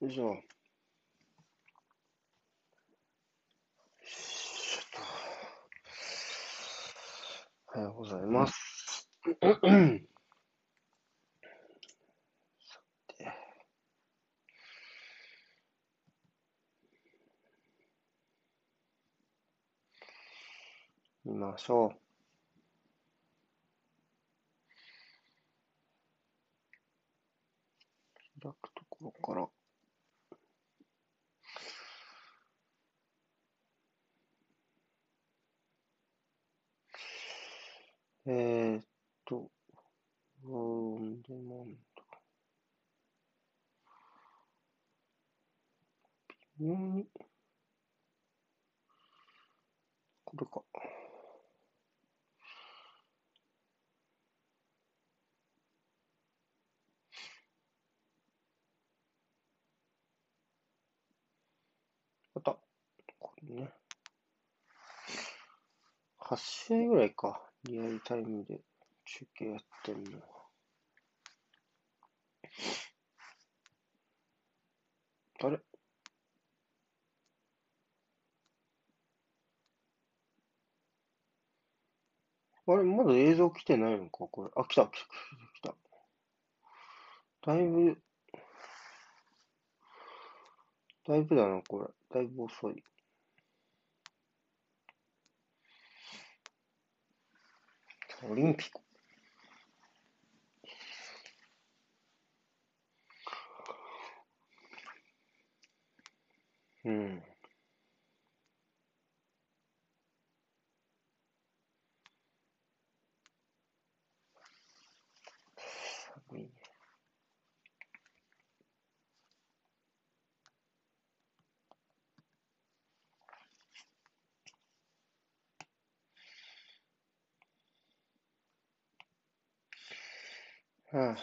よいしょ。しょと。おはようございます。さて。見ましょう。開くところから。えーっと、オンデマンド。微妙に、これか。また、これね。8試合ぐらいか。リアルタイムで中継やってんの。あれ？あれまだ映像来てないのか？これ。あ、来た、来た、来た。来た。だいぶ、だいぶだな、これ。だいぶ遅い。オリンピック。うん。寒いね。はあ。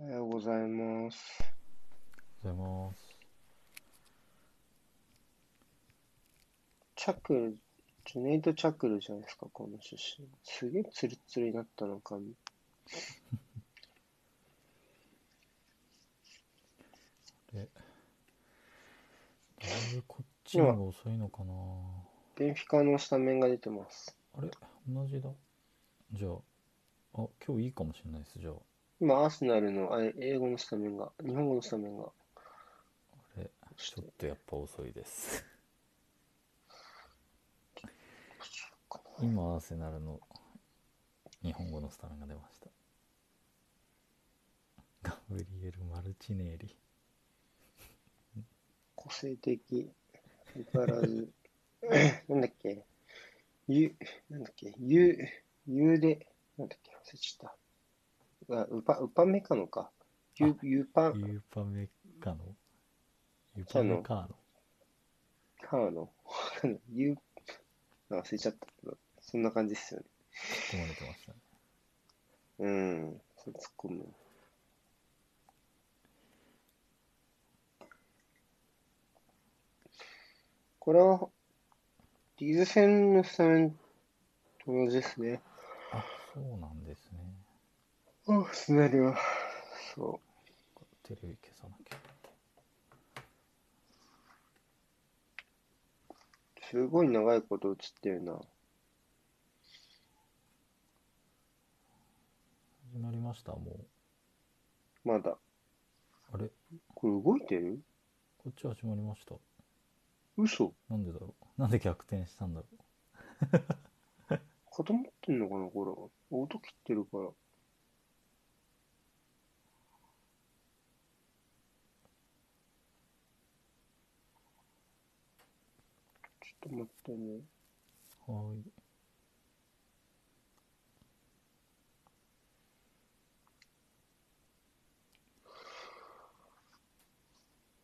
おはようございます。おはようございます。チャクル、ジュネイド・チャクルじゃないですか、この出身。すげえツルツルになったの髪。で、だいぶこっちの方が遅いのかな。ベンフィカのスタメンが出てます。あれ？同じだ。じゃあ、あ、今日いいかもしれないです。じゃあ、今、アーセナルのあれ英語のスタメンが、日本語のスタメンが。あれ、ちょっとやっぱ遅いです。今、アーセナルの日本語のスタメンが出ました。ガブリエル・マルチネーリ。個性的、相変わらず、なんだっけ、ゆ、なんだっけ、ゆ、ゆで、なんだっけ、忘れちゃった。あ、ウパ、ウパメカノか？ゆあ、ゆパ、ユーパメカノユパメカーノカーノ。ゆ、あ忘れちゃったけど、そんな感じですよね。突っ込まれてましたね。うん、そう突っ込む。これは、リーズ戦のスタメンと同じですね。あ、そうなんですね。あ、スナリは、そテレビ消さなきゃ。う、すごい長いこと映ってるな。始まりました、もう。まだ。あれ？これ動いてる？こっち始まりました。嘘なんでだろうなんで逆転したんだろ固まってんのかなこれ。音切ってるから。ちょっと待ってね。うはーい。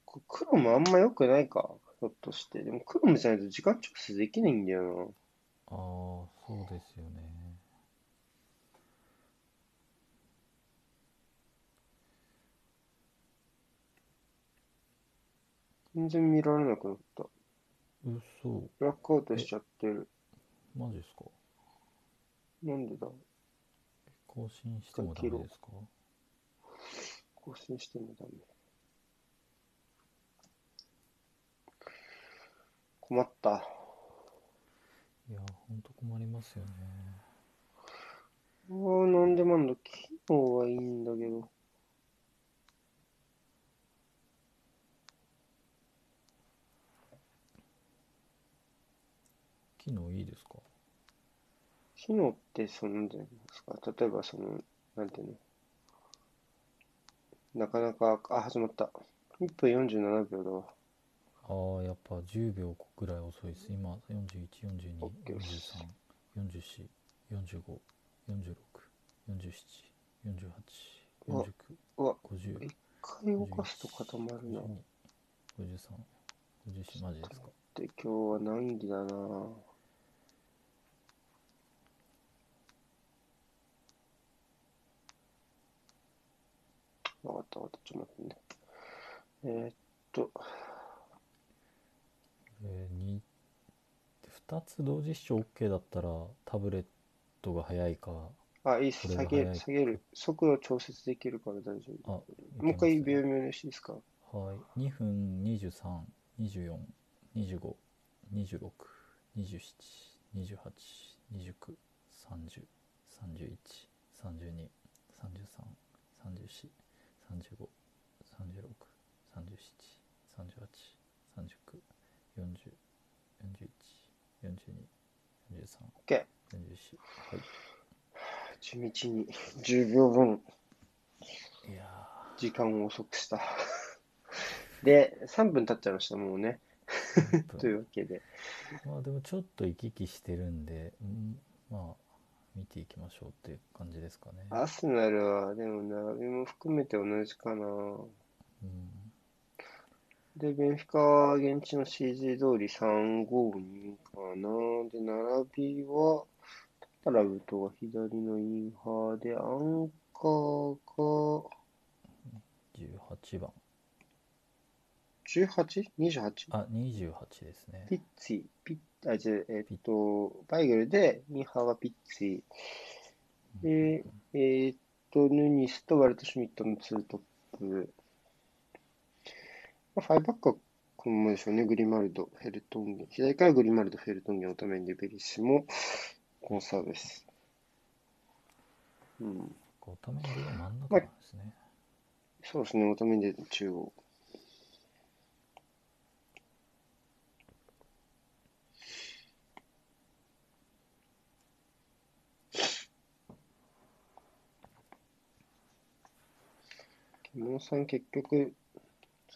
これクロムあんま良くないかひょっとして。でもクロムじゃないと時間調整できないんだよああ、そうですよね。な。全然見られなくなった。嘘。ブラックアウトしちゃってる。マジっすか？なんでだ？更新してもダメですか？更新してもダメ。困った。いや、ほんと困りますよね。ああ、なんでもあんだ。機能はいいんだけど。機能いいですか？機能って、その、なんていうんですか？例えば、その、なんていうの？なかなか、あ、始まった。1分47秒だわ。ああ、やっぱ10秒ぐらい遅いです。今、41、42、OK 43、44、45、46、47、48、うわ49、うわ、50、一回動かすと固まるな。52 53、54、マジですか？で、今日は難儀だな。わかったわかった。ちょっと待ってね。えーっと、えー、に2つ同時視聴 OK だったらタブレットが速いか、あ、いいっす。下げ、下げる。速度調節できるから大丈夫。あ、もう一回秒読みよしいですか？はい。2分23、24、25、26、27、28、29、30、31、32、33、34、35、36、37、38、39、40、41、42、43、OK。44。はい。地道に10秒分いや時間を遅くした。で、3分経っちゃいました、もうね。ー、というわけで。まあでもちょっと行き来してるんで、うんまあ見ていきましょうっていう感じですかね。アスナルは、でも並びも含めて同じかな。うん、で、ベンフィカは現地の CG 通り352かな。で、並びは、タラブトが左のインハーで、アンカーが18番。18?28? あ、28ですね。ピッツィ、ピッ、あ、じゃあ、えっと、バイグルで、インハーがピッツィ。で、えっと、ヌニェスとワルトシュミットのツートップ。まあ、ファイバックはこのままでしょうね。グリマルド、フェルトンゲン。左からグリマルド、フェルトンゲン、オタメンデ、ベリスも、コンサーベス。うん。こう、ために真ん中なんですね。そうですね。オタメンデ中央。獣さん結局、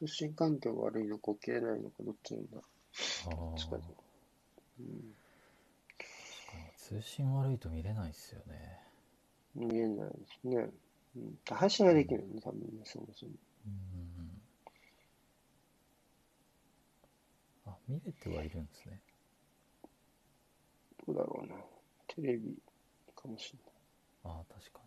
通信環境が悪いのか起きれないのかどっちなんだ。ああ、確かに確かうん。に通信悪いと見れないっすよね。見えないですね。うん。配信ができるね、多分ね、そもそも。うん。あ、見れてはいるんですね。どうだろうな。テレビかもしれない。ああ、確か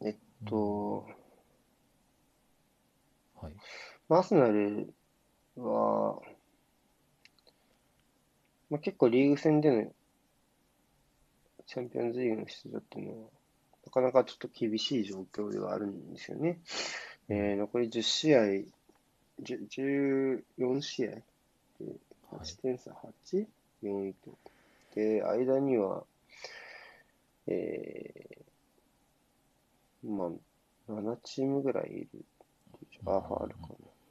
えっと、に。はい。アーセナルは、まあ、結構リーグ戦でのチャンピオンズリーグの出場っていうのは、なかなかちょっと厳しい状況ではあるんですよね。えー残り10試合、10 14試合ではい8点差 8?4 位と。で、間には、えー、まあ、7チームぐらいいる。あ、ファールか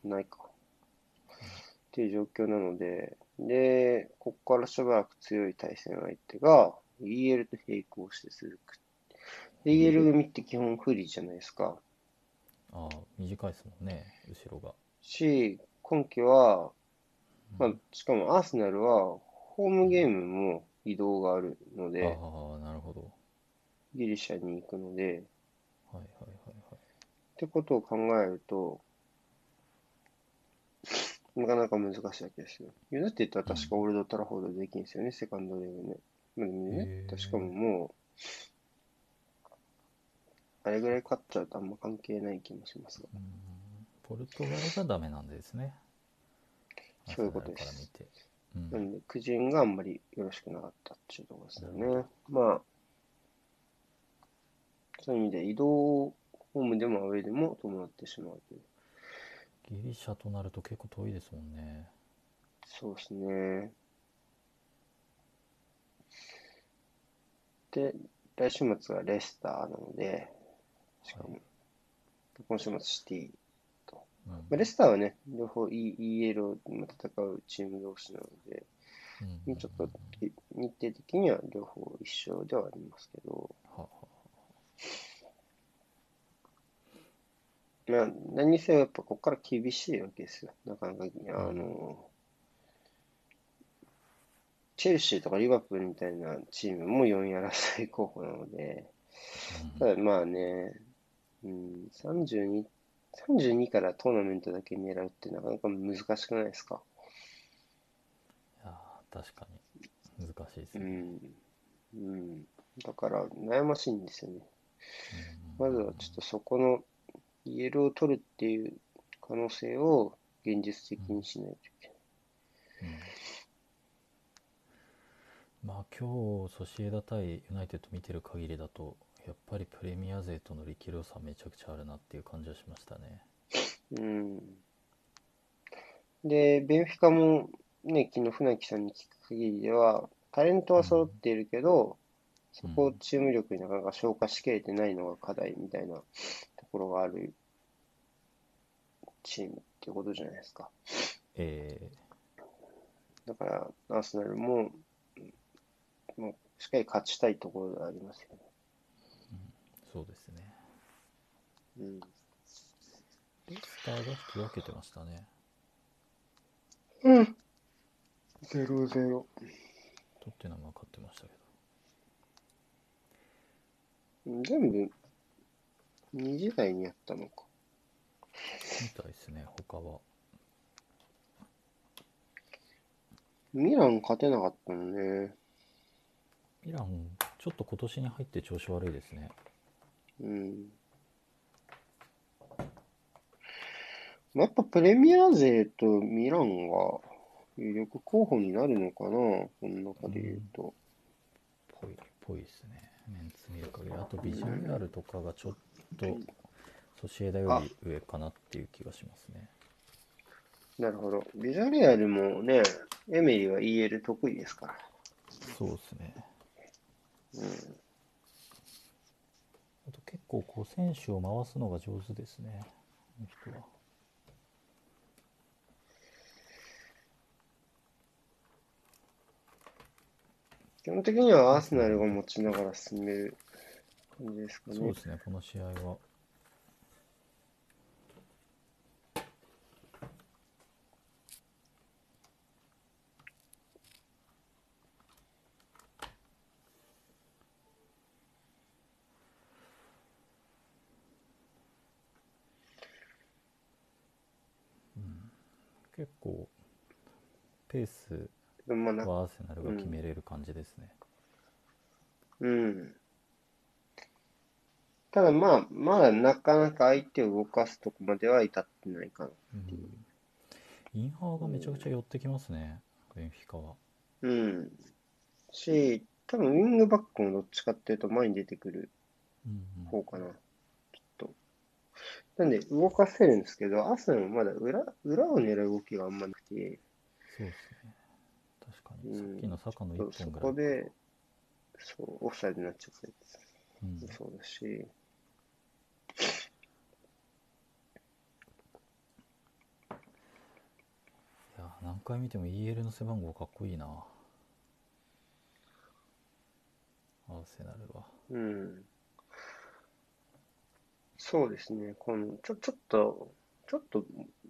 な。ないか。っていう状況なので、で、ここからしばらく強い対戦相手が EL と並行して続く。で EL 組って基本不利じゃないですか。ああ、短いですもんね、後ろが。し、今季は、うんまあ、しかもアーセナルは、ホームゲームも移動があるので、ああ、なるほど。ギリシャに行くので、はいはいはいはい。ってことを考えると、なかなか難しいわけですよ。ユナイテッドは確かオールド・トラフォードでできるんですよね、セカンドレグね。まあでもね確かももう、あれぐらい勝っちゃうとあんま関係ない気もしますが。うんポルトガルがダメなんですね。そういうことです。うんなんで、苦人があんまりよろしくなかったっていうところですよね。まあ、そういう意味で移動ホームでもアウェーでも伴ってしまうという。ギリシャとなると結構遠いですもんね。そうですね。で、来週末はレスターなので、しかも、今週末シティと。うんまあ、レスターはね、両方 E- EL で戦うチーム同士なので、うんちょっとい日程的には両方一緒ではありますけど、ははまあ、何にせよやっぱここから厳しいわけですよ。なかなか、あの、チェルシーとかリバプールみたいなチームも4位争い候補なので、うんただまあね、うん、32、32からトーナメントだけ狙うってなかなか難しくないですか？いやー確かに難しいですね。うん。うん。だから悩ましいんですよね。うんまずはちょっとそこのイエローを取るっていう可能性を現実的にしないといけない。うんまあ今日ソシエダ対ユナイテッド見てる限りだとやっぱりプレミア勢との力量差めちゃくちゃあるなっていう感じはしましたね。うん。で、ベンフィカもね、昨日船木さんに聞く限りでは、タレントは揃っているけど、そこをチーム力になかなか消化しきれてないのが課題みたいなところがあるチームっていうことじゃないですか。えだから、アーセナルも、もうしっかり勝ちたいところではありますよね。ーそうですね。うん。レスターが引き分けてましたね。うん。ゼロゼロ。トッテナムは勝ってましたけ全部、2時台にやったのか。ど。みたいですね、他は。ミラン勝てなかったのね。ミラン、ちょっと今年に入って調子悪いですね。うん。まあやっぱプレミア勢とミランが有力候補になるのかな、この中で言うと。ぽい、ぽいですね。メンツ見る限り。あとビジュアルとかがちょっとソシエダより上かなっていう気がしますね。なるほど。ビジャレアルもね、エメリは EL 得意ですから。そうですね。うん。あと結構こう選手を回すのが上手ですね。この人は。基本的にはアーセナルが持ちながら進める感じですかねそうで。すね、この試合は。結構ペースもまあなはアーセナルが決めれる感じですね。うん。ただまあ、まだなかなか相手を動かすとこまでは至ってないかな。うんインハーがめちゃくちゃ寄ってきますね、ベンフィカは。うん。し、多分ウィングバックもどっちかっていうと前に出てくるうんうん方かな。きっと。なんで動かせるんですけど、アーセナルもまだ裏、裏を狙う動きがあんまなくて、そうですね。さっきの坂のそうそ一本ぐらい。こで、そう、オフサイドになっちゃったやつ。うん、そうだし、いや、何回見ても EL の背番号かっこいいな。アーセナルは。うん。そうですね。この、ちょ、ちょっと、ちょっと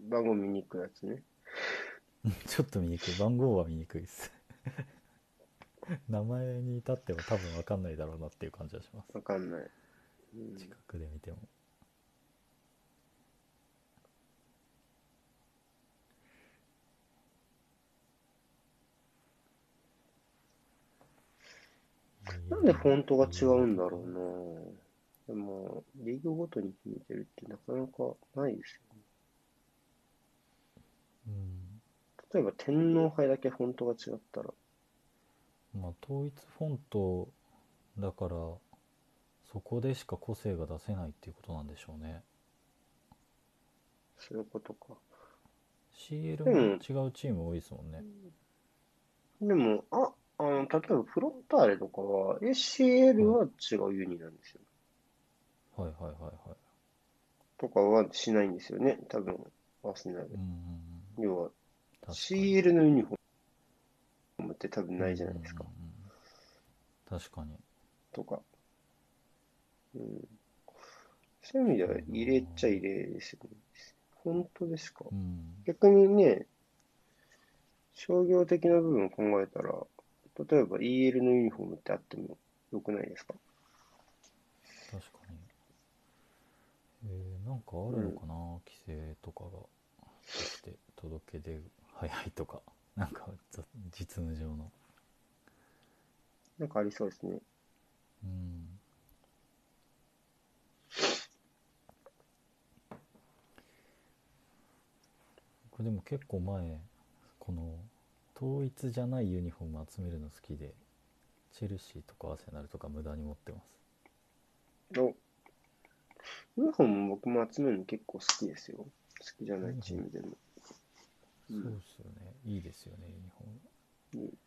番号見に行くやつね。ちょっと見にくい。番号は見にくいです。名前に至っては多分わかんないだろうなっていう感じはします。わかんない。うん近くで見ても。なんでフォントが違うんだろうな。でも、リーグごとに決めてるってなかなかないですよね。うん。例えば天皇杯だけフォントが違ったら、まあ統一フォントだからそこでしか個性が出せないっていうことなんでしょうね。そういうことか。CL でもも違うチーム多いですもんね。でも、あ、あの、例えばフロンターレとかは、ACL は違うユニなんですよ。はいはいはいはい。とかはしないんですよね、多分、アーセナル。うん。うんうん。要は、CL のユニフォームって多分ないじゃないですか。うん。うんうん。確かに。とか。うん。そういう意味では入れちゃ入れですよね。本当ですか？うん。逆にね、商業的な部分を考えたら、例えば EL のユニフォームってあってもよくないですか？確かに。えー、なんかあるのかな、規制とかがそして届け出早いとかなんかざ実務上のなんかありそうですね。うんこれでも結構前この統一じゃないユニフォーム集めるの好きでチェルシーとかアーセナルとか無駄に持ってますお、ユニフォーム僕も集めるの結構好きですよ。好きじゃないチームでも。うんそうですよね。いいですよねユニフォーム。うん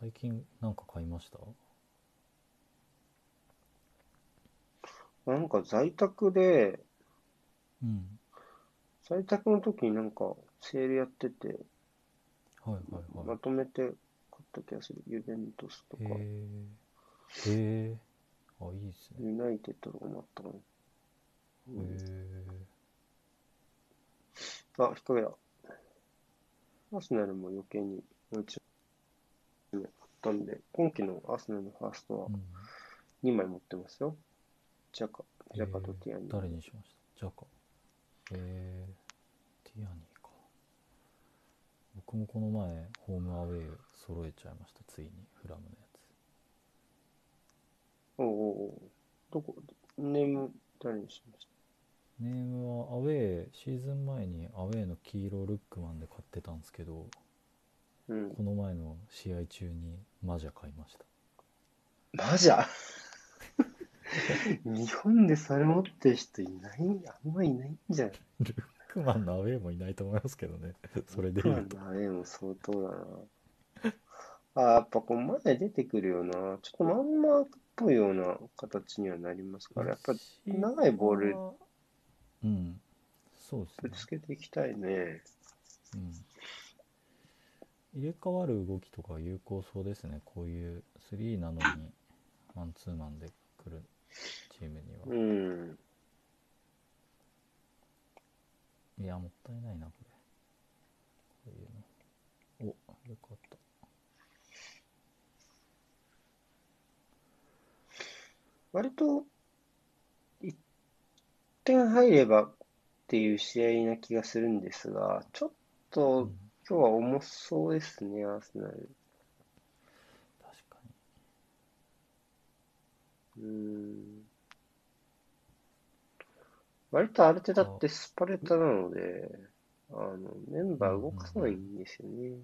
最近なんか買いました？なんか在宅で、うん。在宅の時になんかセールやってて、はいはいはい。まとめて買った気がする。ユベントスとか、へえへえあいいですね。ユナイテッドとかもあったかな。へうん。えあ、引っ掛けだ。アーセナルも余計にもう一枚買ったんで、今季のアーセナルのファーストはうん。2枚持ってますよ。ジャカ、ジャカとティアニ。えー誰にしました？ジャカ。えー、ティアニーか。僕もこの前ホームアウェイ揃えちゃいました。ついに。フラムのやおうおうおう。どこ、ネーム誰にしましつネームはアウェイシーズン前にアウェイの黄色ルックマンで買ってたんですけどたうん。この前の試合中にマジャ買いました。マジャ？日本でそれ持ってる人いない、あんまいないんじゃない？ルックマンのアウェイもいないと思いますけどね。それで言うと。まあ、でも相当だな。あ、やっぱこう前出てくるような、ちょっとまんまっぽいような形にはなりますから、やっぱ長いボールうん。そうですぶねつけていきたいね。うん。入れ替わる動きとか有効そうですね。こういう3なのにマンツーマンで来るチームには、うん。いやもったいないなこれ。こういうの。およかった。割と、1点入ればっていう試合な気がするんですが、ちょっうとん今日は重そうですね、アーセナル。確かにうん。割とアルテタってスパルタなので、あの、メンバー動かさないんですよね。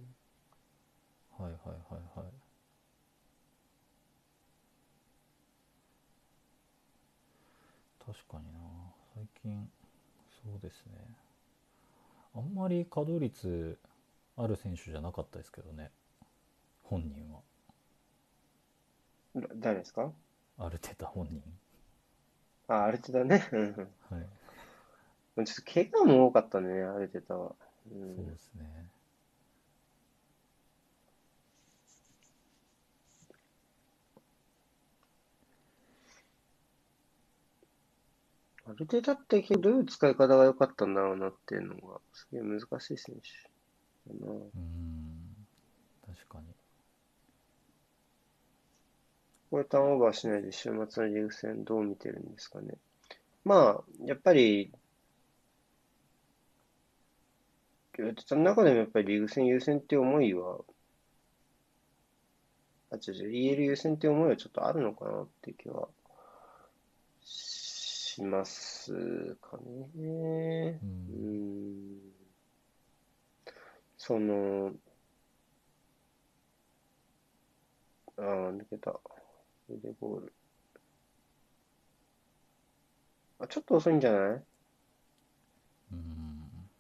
はいはいはいはい確かにな最近そうですね。あんまり稼働率ある選手じゃなかったですけどね。本人は。だ誰ですか？アルテタ本人。あ、アルテタね。はい。ちょっと怪我も多かったね、アルテタは。うそうんですねアルテタってどういう使い方が良かったんだろうなっていうのが、すげえ難しい選手だな。うーん確かにこれターンオーバーしないで週末のリーグ戦どう見てるんですかね。まあ、やっぱり、その中でもやっぱりリーグ戦優先っていう思いは、あ、違う違う、EL 優先っていう思いはちょっとあるのかなっていう気はししますかね。ううんん。その、ああ、抜けた。腕ボール。あ、ちょっと遅いんじゃない？うん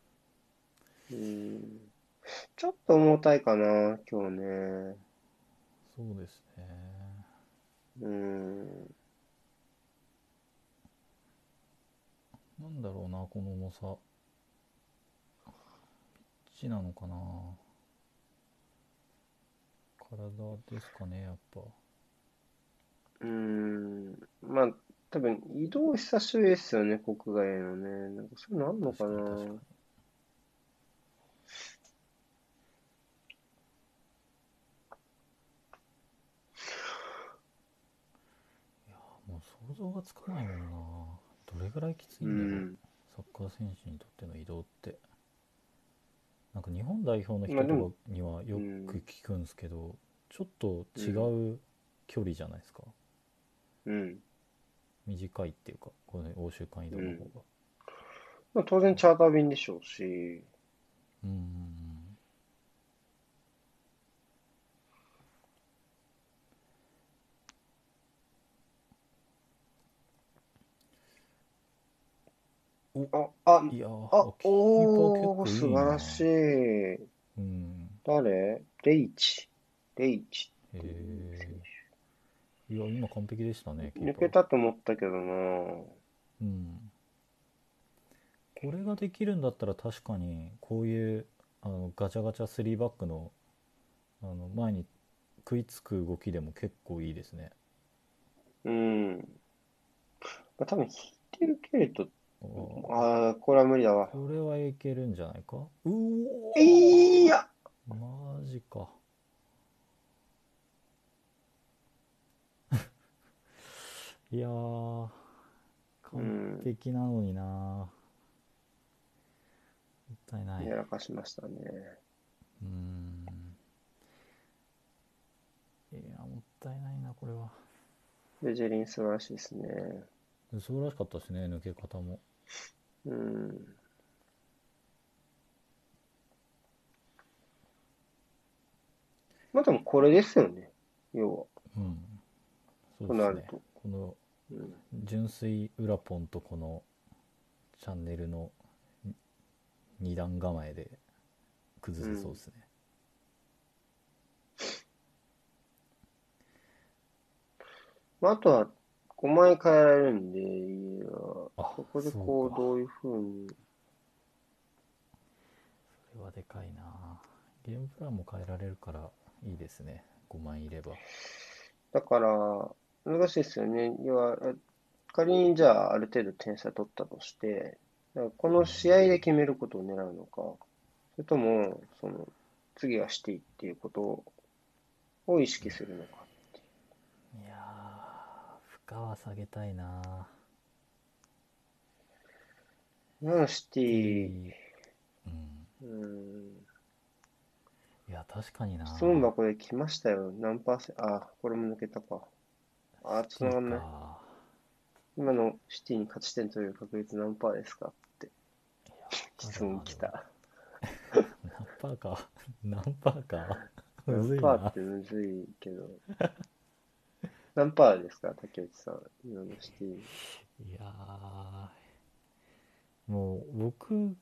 うん。ちょっと重たいかな、今日ね。そうですねうん。なんだろうなこの重さピッチなのかな体ですかねやっぱうん。まあ、多分移動久しぶりですよね、国外へのね。なんかそういうのあんのか確かに確かにな。いやもう想像がつかないもんなどれぐらいきついうんだろう、ん。サッカー選手にとっての移動って。なんか日本代表の人とかにはようんく聞くんですけど、ちょっと違う距離じゃないですか、うん。短いっていうかこの欧州間移動の方が。まあ、当然チャーター便でしょうし、うんうんあ、いやーあ、キーおー、結構い晴らしい。うん誰？レイチ。レイチへっていう選えいや今完璧でしたね手。キーパー抜けたと思ったけどな。うんこれができるんだったら確かにこういうあのガチャガチャ3バックのあの前に食いつく動きでも結構いいですね。うん。まあ、多分引いて受けると、ああ、これは無理だわ。これはいけるんじゃないか？うおーいや、マジか。いやー、完璧なのになもったいない。やらかしましたね。うーん。いや、もったいないな、これは。ベジェリン素晴らしいですね。素晴らしかったですね、抜け方も。うん。まあでもこれですよね。要は。うん。そうとですね。このうん。純粋ウラポンとこのチャンネルのに二段構えで崩せそうですね。まあ、あとは5枚変えられるんで、いやあここでこうどういうふうに。それはでかいなゲームプランも変えられるからいいですね。5枚いれば。だから、難しいですよね。要は、え仮にじゃあある程度点差取ったとして、この試合で決めることを狙うのか、それとも、その、次はしていいっていうことを意識するのか。いやー、負荷は下げたいな今のシティ、うん。うん、いや、確かにな質問箱で来ましたよ。何パーセント、あ、これも抜けたか。あ、シティ繋がんない。か今のシティに勝ち点取れる確率何パーですかって質問来た。何パーか？何パーか？むずいな何パーってむずいけど。何パーですか竹内さん。今のシティ。いやーもう僕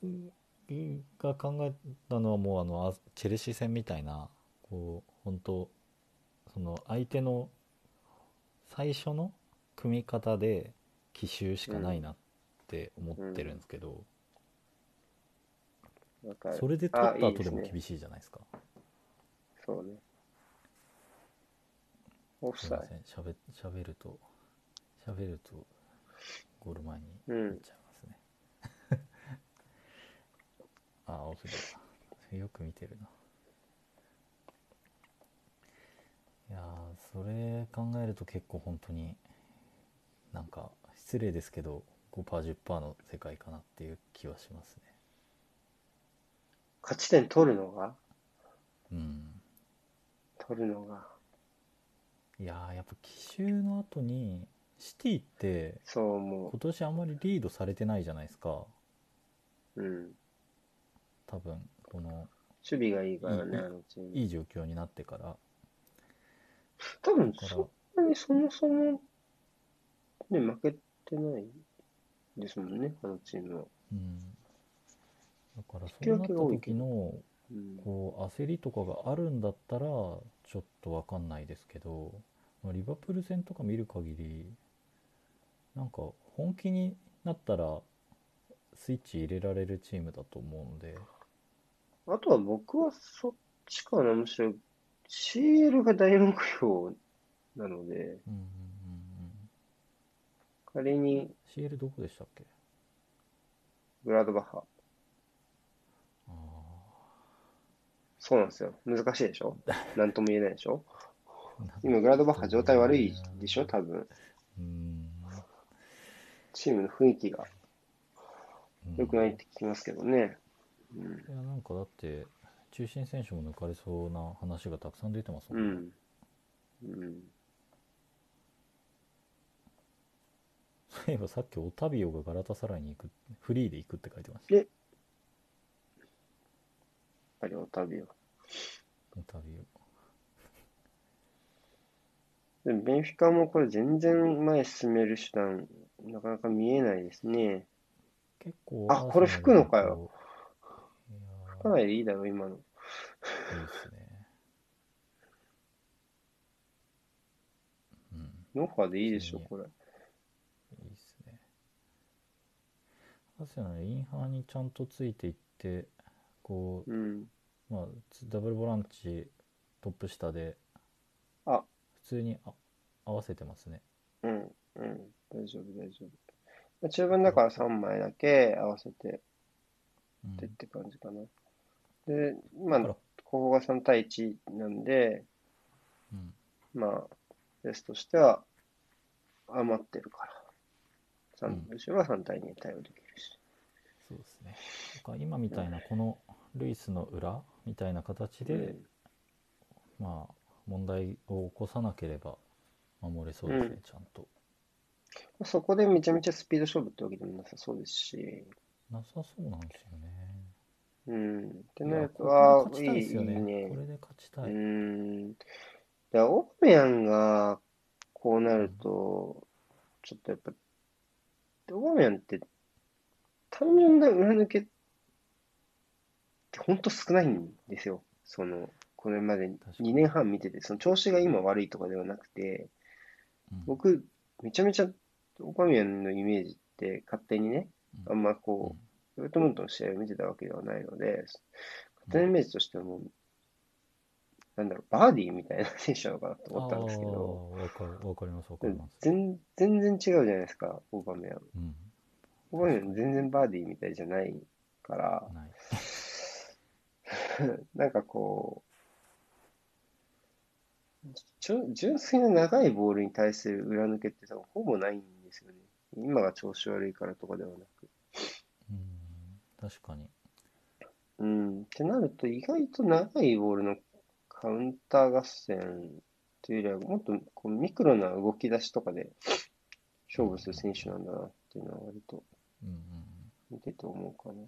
が考えたのはもうあのあチェルシー戦みたいなこう本当その相手の最初の組み方で奇襲しかないなって思ってるんですけど、わかる。それで取った後ですも厳しいじゃないですかそうね。オフサイ。ません。しゃべしゃべるとしゃべるとゴール前に行っちゃいますね、あオフだ。よく見てるな。いやーそれ考えると結構本当になんか失礼ですけど 5%10% の世界かなっていう気はしますね。勝ち点取るのが？うん。取るのが。いやーやっぱ奇襲の後にシティってそう思今年あんまりリードされてないじゃないですかう。うん。多分この守備がいいからね、いいあのチーム。いい状況になってから多分、だからそんなにそもそも、ね、負けてないですもんね、あのチームは。うんだからそうなった時のうん。こう焦りとかがあるんだったらちょっとわかんないですけど、まあリバプール戦とか見る限りなんか本気になったらスイッチ入れられるチームだと思うので。あとは僕はそっちかな、むしろ CL が大目標なので、うんうんうんうん。仮に CL どこでしたっけ？グラードバッハ、そうなんですよ。難しいでしょ？なんとも言えないでしょ？ー今、グラードバッハ状態悪いでしょ？多分。うんチームの雰囲気がうん良くないって聞きますけどね。うん。いやなんかだって中心選手も抜かれそうな話がたくさん出てますもね、うんん。うん。そういえばさっきオタビオがガラタサライに行くフリーで行くって書いてましたやっぱりオタビオ。オタビでもベンフィカもこれ全然前進める手段、なかなか見えないですね。オ結構あこれ吹くのかよいやーかなりいいだろ、今の。いいですねうんノファーでいいでしょ、これ。いいですねアセナルインハーにちゃんとついていってこううん。まあ、つダブルボランチトップ下であ普通にあ合わせてますね。うん。うん。大丈夫、大丈夫。中盤だから3枚だけ合わせてうんってって感じかな。で、まあ、だからここが3対1なんで、うんまあ、レースとしては余ってるから。三うん後ろは3対2に対応できるし。そうですね。今みたいなこのルイスの裏みたいな形で、うんまあ問題を起こさなければ守れそうですね、うんちゃんと。そこでめちゃめちゃスピード勝負ってわけでもなさそうですし、なさそうなんですよね。うん。っていなる、とれでああ、勝ちたいいい、ですよね。ねこ。れで勝ちたうい。ん。で、オーメヤンがこうなると、ちょっとやっぱ、オーメヤンって単純な裏抜けって本当少ないんですよ。その、これまで確かに2年半見てて、その調子が今悪いとかではなくて、うん僕、めちゃめちゃオーメヤンのイメージって勝手にね、あんまこう、ドルトムントの試合を見てたわけではないので、勝手なイメージとしてはもう、なんだろう、バーディーみたいな選手なのかなと思ったんですけど、わかるわかりますわかります。全全然違うじゃないですか、オーバーメアン。うん。オーバーメアン全然バーディーみたいじゃないから、なんかこう、ちょ純粋な長いボールに対する裏抜けって多分ほぼないんですよね。今が調子悪いからとかではなく。うん。確かに。うん。ってなると、意外と長いボールのカウンター合戦というよりは、もっとこうミクロな動き出しとかで勝負する選手なんだなっていうのは割とうんうん見てて思うかな。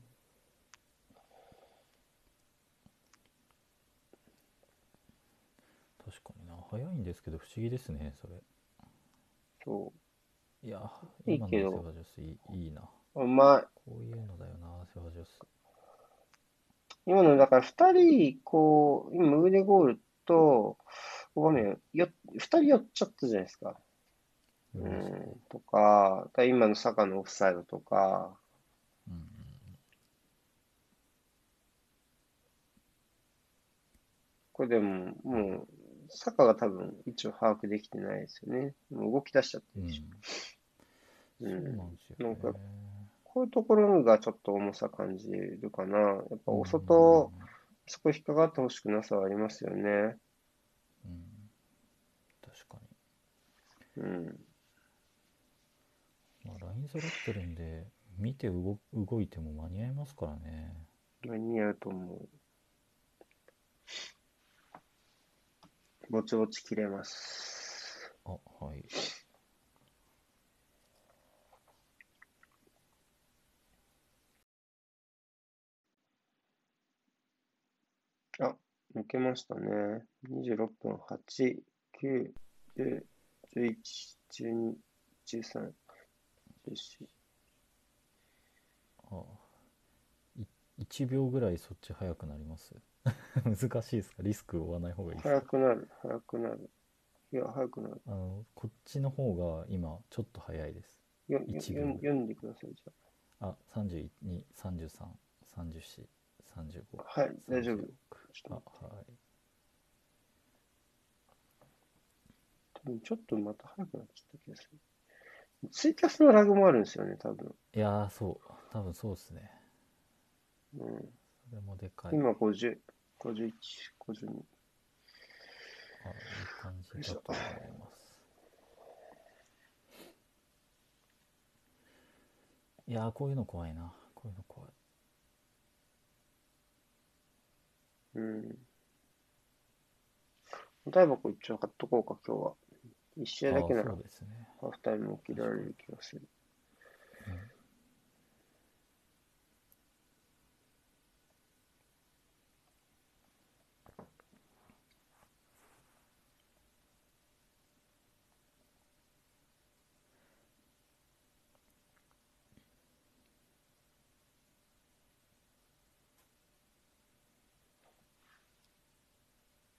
確かにな。早いんですけど不思議ですね、それ。そいや、いい今のけどセファジョスいいいいな。こう。まあ、ういうのだよな、セファジョス。今の、だから2人、こう、今、ムーデゴールと、ごめん、よ、2人寄っちゃったじゃないですか。ううんん、とか、だから今の坂のオフサイドとか、うんこれでも、もう、坂が多分位置を把握できてないですよね。もう動き出しちゃってうんるし。うん。うんなんですよね。なんかこういうところがちょっと重さ感じるかな。やっぱお外、そこ引っかかってほしくなさはありますよね。うん。うん確かに。うん。まあ、ライン揃ってるんで、見て動動いても間に合いますからね。間に合うと思う。ぼちぼち切れます。あ、はい。あ、抜けましたね。26分8、9、10、11、12、13、14。ああ1秒ぐらいそっち早くなります？難しいですか？リスクを負わない方がいいですか？早くなる、早くなる。いや、早くなる。あのこっちの方が今ちょっと早いですよよ一読んでください、じゃあ32、33、34、35あ。はい、大丈夫。36あちょっとはい多分ちょっとまた早くなっちゃった気がする。ツイキャスのラグもあるんですよね、多分。いやーそう多分そうですねうん、それもでかい今50、51、52。あいい感じだと思いますいやーこういうの怖いなこういうの怖いうん。お台箱一応買っとこうか、今日は。一試合だけならハーフタイム起きられる気がする。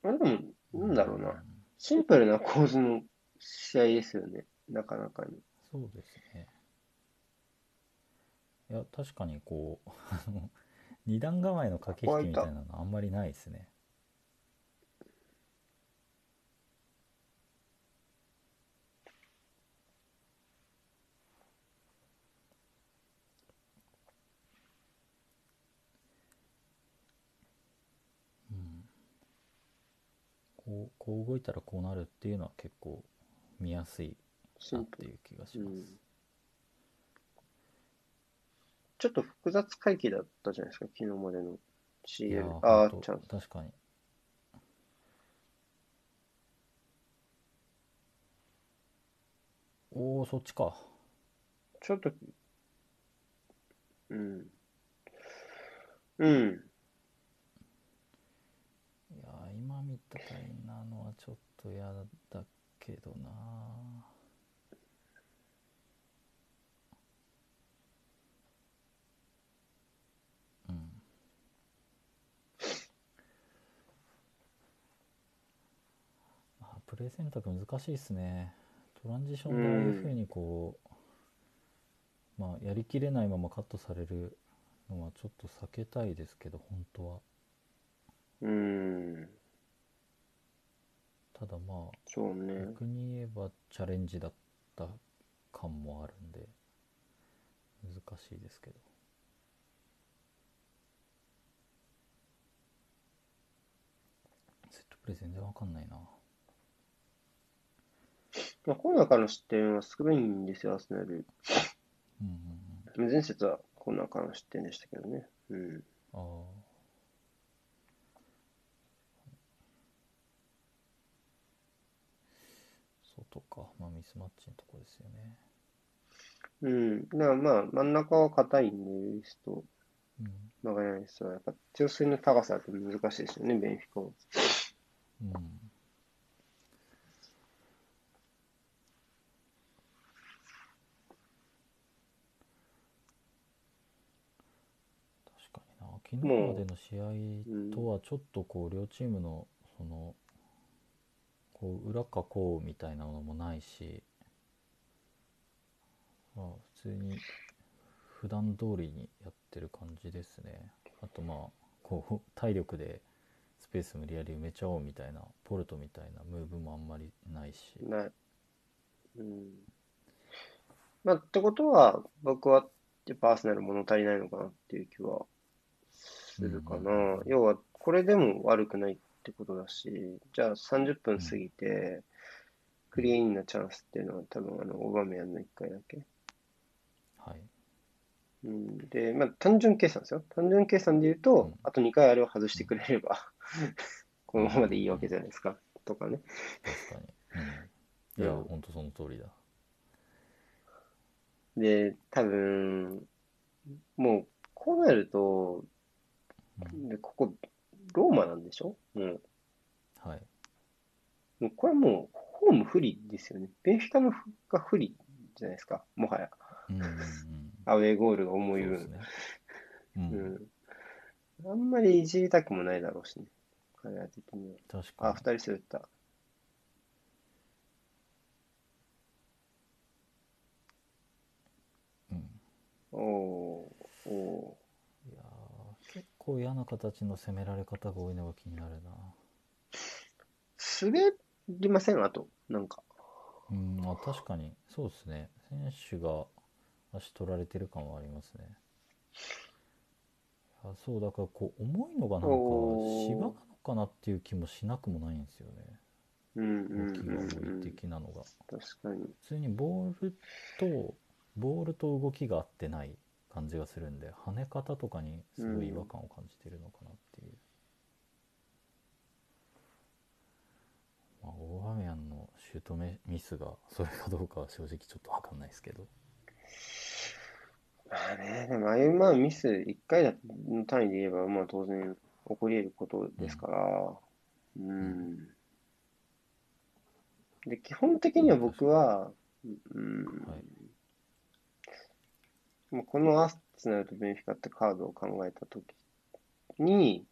あでも、なんだろうな。シンプルな構図の試合ですよね。なかなかに。そうですねいや確かにこうあの二段構えの駆け引きみたいなのあんまりないですねうんこう動いたらこうなるっていうのは結構見やすい。なっていう気がします、うんちょっと複雑回帰だったじゃないですか、昨日までの CL。ーああほん、とチャンス。確かにおおそっちかちょっと、うん。うん。いやー今みたいなのはちょっと嫌だけどな。うん。あプレー選択難しいっすね。トランジションでああいう風にこう、まあやりきれないままカットされるのはちょっと避けたいですけど本当は。うん。ただまあそうね。逆に言えばチャレンジだった感もあるんで難しいですけどセットプレー全然わかんないなまあ、コーナーからの失点は少ないんですよ、アーセナル。うんうん前節はコーナーからの失点でしたけどね。うん。うんああ外か。まあミスマッチのとこですよね。うん。だからまあ、真ん中は硬いんで、ルイスと。うん。マガヤネスは、やっぱ強水の高さって難しいですよね、ベンフィカは。うん。確かにな。昨日までの試合とはちょっとこう両チームのそのこう裏かこうみたいなのもないし、まあ、普通に普段通りにやってる感じですねあとまあこう体力でスペース無理やり埋めちゃおうみたいなポルトみたいなムーブもあんまりないしない。うん。まあ、ってことは、僕は、やっぱアーセナル物足りないのかなっていう気はするかな。うん要は、これでも悪くないってことだし、じゃあ30分過ぎて、クリーンなチャンスっていうのは多分、あの、オバメヤンの1回だけ？はい。うん、で、まあ、単純計算ですよ。単純計算で言うと、うん。あと2回あれを外してくれれば、このままでいいわけじゃないですか。とかね。確かに、うん、いやうんほんとその通りだ。で、多分、もう、こうなると、うん。でここ、ローマなんでしょ？もう、はい。もうこれはもう、ホーム不利ですよね。ベンフィカのが不利じゃないですか、もはや。うんうんうん。アウェーゴールが重い分。そうね。う。うんん。あんまりいじりたくもないだろうしね。彼ら的には。あ、確かに。二人滑った。うん。おおーお構嫌な形の攻められ方が多いのが気になるな。ー滑りません？あと、なんか。うん、あ、確かに、そうですね。選手が足取られてる感はありますね。いやそう、だからこう、重いのがなんか芝なのかなっていう気もしなくもないんですよね。うんうん動きが重い的なのが。確かに。普通にボールと、ボールと動きが合ってない感じがするんで、跳ね方とかにすごい違和感を感じてるのかなっていう。まあ、オーバメヤンのシュートメミスがそれかどうかは正直ちょっとわかんないですけど。まあね、でもああいうまあミス、1回だの単位で言えば、まあ当然起こり得ることですから、うん。で、基本的には僕は、うん、はいもうこのアーセナルとベンフィカってカードを考えたときに、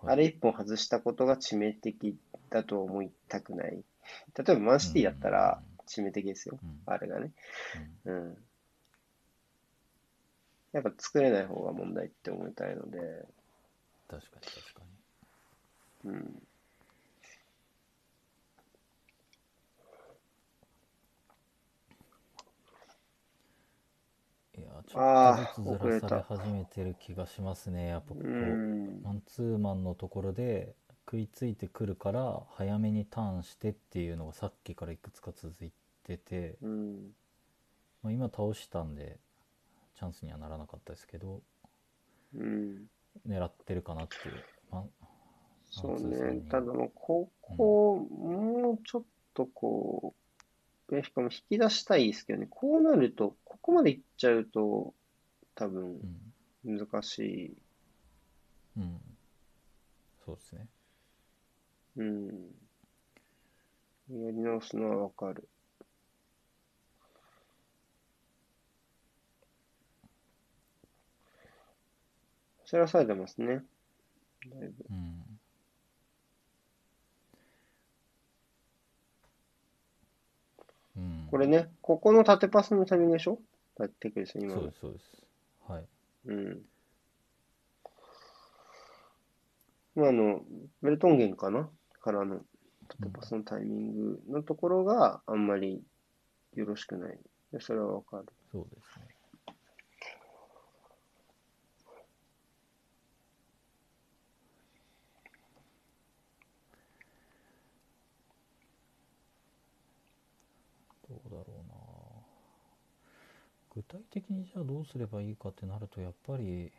はいあれ一本外したことが致命的だと思いたくない。例えばマンシティだったら致命的ですよ。うんあれがね。うんうん。やっぱ作れない方が問題って思いたいので、確かに確かうん。に。いや、ちょっとずつずらされ始めてる気がしますね。やっぱこうう、ん。マンツーマンのところで食いついてくるから早めにターンしてっていうのがさっきからいくつか続いてて、うん。まあ、今倒したんでチャンスにはならなかったですけどうん。狙ってるかなっていう、まあ、そう。ねただもう、ここ、もうちょっとこう、ベンフィカも引き出したいですけどね。こうなると、ここまでいっちゃうと、多分うん難しい。うんそうですねうん。やり直すのはわかる。それはされてますね。だいぶ。うんうんこれね、ここの縦パスのタイミングでしょテクレス、今のそうで。すそうですはいうん。まあ、あの、ベルトンゲンかな？からの縦パスのタイミングのところがあんまりよろしくない。でそれはわかる。そうですねどうだろうな具体的にじゃあどうすればいいかってなるとやっぱり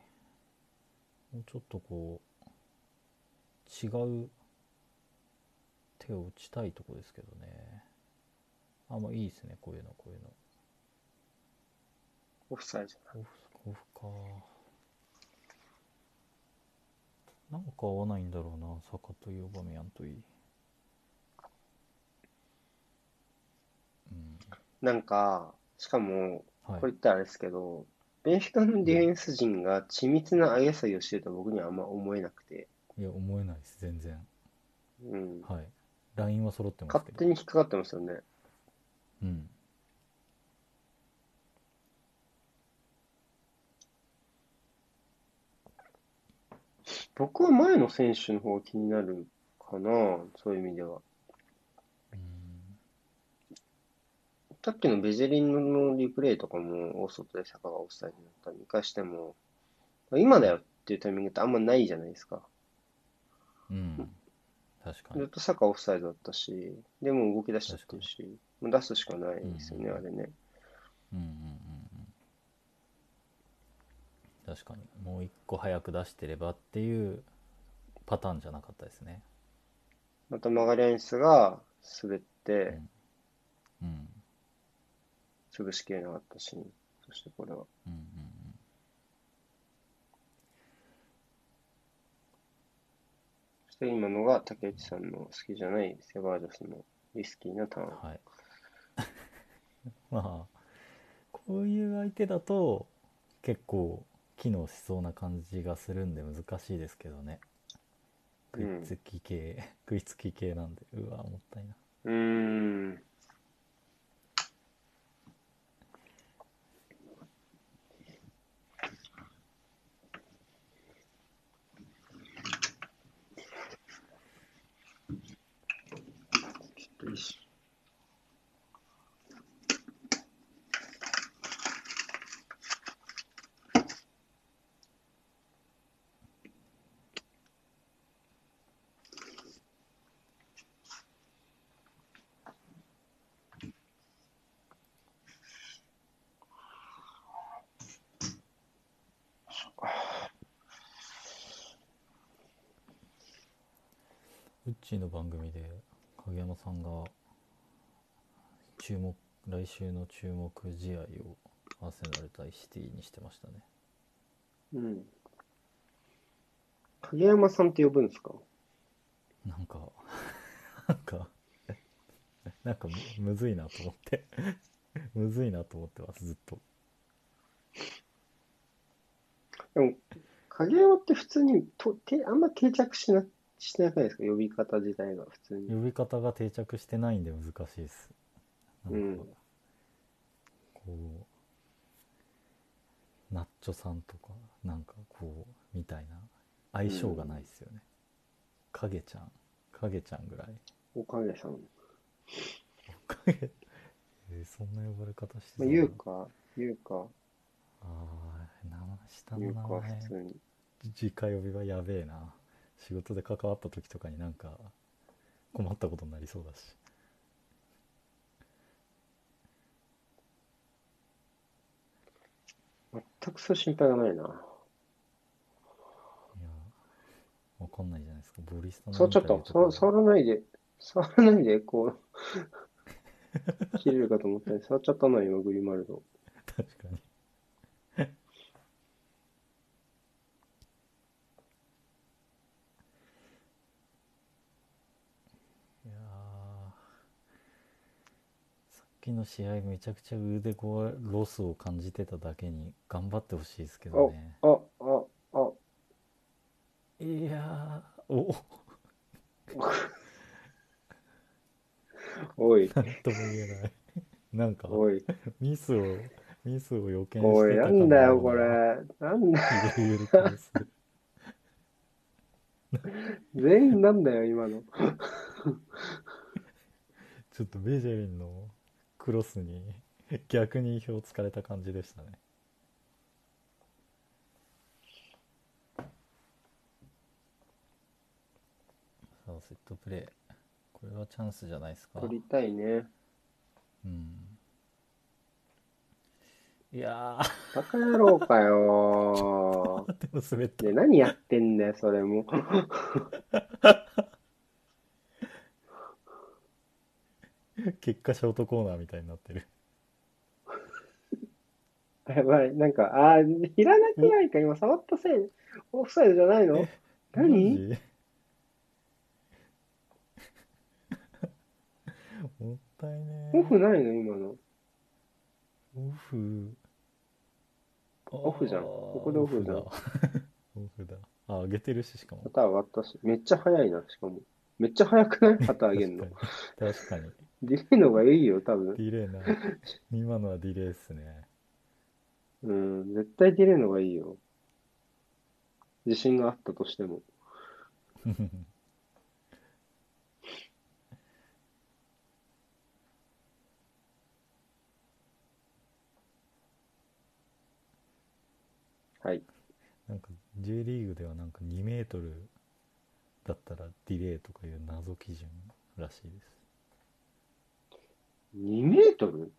もうちょっとこう違う手を打ちたいとこですけどね。あまあいいですね。こういうのこういうの。オフサイドオフオフか。なんか合わないんだろうな。サカといいオバメヤンといい。うん。なんか、しかも、はいこれ言ったらあれですけど、ベンフィカのディフェンス陣が緻密な上げ下げをしてると僕にはあんま思えなくて、いや思えないです全然うん。はいラインは揃ってます勝けど手に引っかかってますよね。うん僕は前の選手の方が気になるかな、そういう意味では。うんさっきのベジェリンのリプレイとかも、大外で坂がオフサイドになったり、見返しても、今だよっていうタイミングってあんまないじゃないですか。うん。確かに。ずっと坂オフサイドだったし、でも動き出しちゃってるし、もう出すしかないですよね、うん。あれね。うんうんうん。うん確かに。もう一個早く出してればっていうパターンじゃなかったですね。またマガリアニスが滑って、うん潰しきれなかったし、そしてこれは。うんうんして今のが竹内さんの好きじゃないセバージョスのリスキーなターン。はい まあこういう相手だと結構機能しそうな感じがするんで難しいですけどね食いつき系、食いつき系なんでうわもったいなうーん。ウッチーの番組で影山さんが注目来週の注目試合をアーセナル対シティにしてましたね。うん。影山さんって呼ぶんですか？なんか なんか なんかむむずいなと思って。むずいなと思ってますずっと。でも、影山って普通にとてあんま定着しな、してないですか？呼び方自体が普通に。呼び方が定着してないんで難しいです。なんか、うん。こうナッチョさんとかなんかこうみたいな相性がないですよね、影ちゃん。影ちゃんぐらい。おかげさん。影えーそんな呼ばれ方してたまあ、の言うか、言うか、ああ名前。下の名前普通に。直呼びはやべえな仕事で関わった時とかになんか困ったことになりそうだし全くそう心配がないな。いやわかんないじゃないですかボリスタのそう、ちょっと、触らないで、触らないで、こう、切れるかと思ったら、触っちゃったな、今、グリマルド。確かにの試合めちゃくちゃ腕ごロスを感じてただけに頑張ってほしいですけどね。あ、あ、あ、いやーお。おい、なんとも言えない。なんかおい、ミスをミスを予見しておい、なんだよ、うこれ。なんだ、ゆるゆるクロス全員なんだよ、今の。ちょっとベジェリンのクロスに 逆に意表をつかれた感じでしたね。さあ、セットプレー。これはチャンスじゃないですか？取りたいね。うん。いやバカ野郎かよ。ー、でも滑ったで、。何やってんだよ、それも。結果ショートコーナーみたいになってる。やばい、なんか、あー、いらなくないか、今、触ったせい。オフサイドじゃないの？え何？マジ？もったいねオフないの、今の？オフ。オフじゃんここでオフじゃんオフだ。オフだ。あ、上げてるし、しかも。旗上がったし、めっちゃ早いな、しかも。めっちゃ早くない？旗上げんの。確かに。ディレイの方がいいよ、多分デ。ィレイな。今のはディレイっすね。うん、絶対ディレイの方がいいよ。自信があったとしても。はい。なんか J リーグではなんか2メートルだったらディレイとかいう謎基準らしいです。2メートル？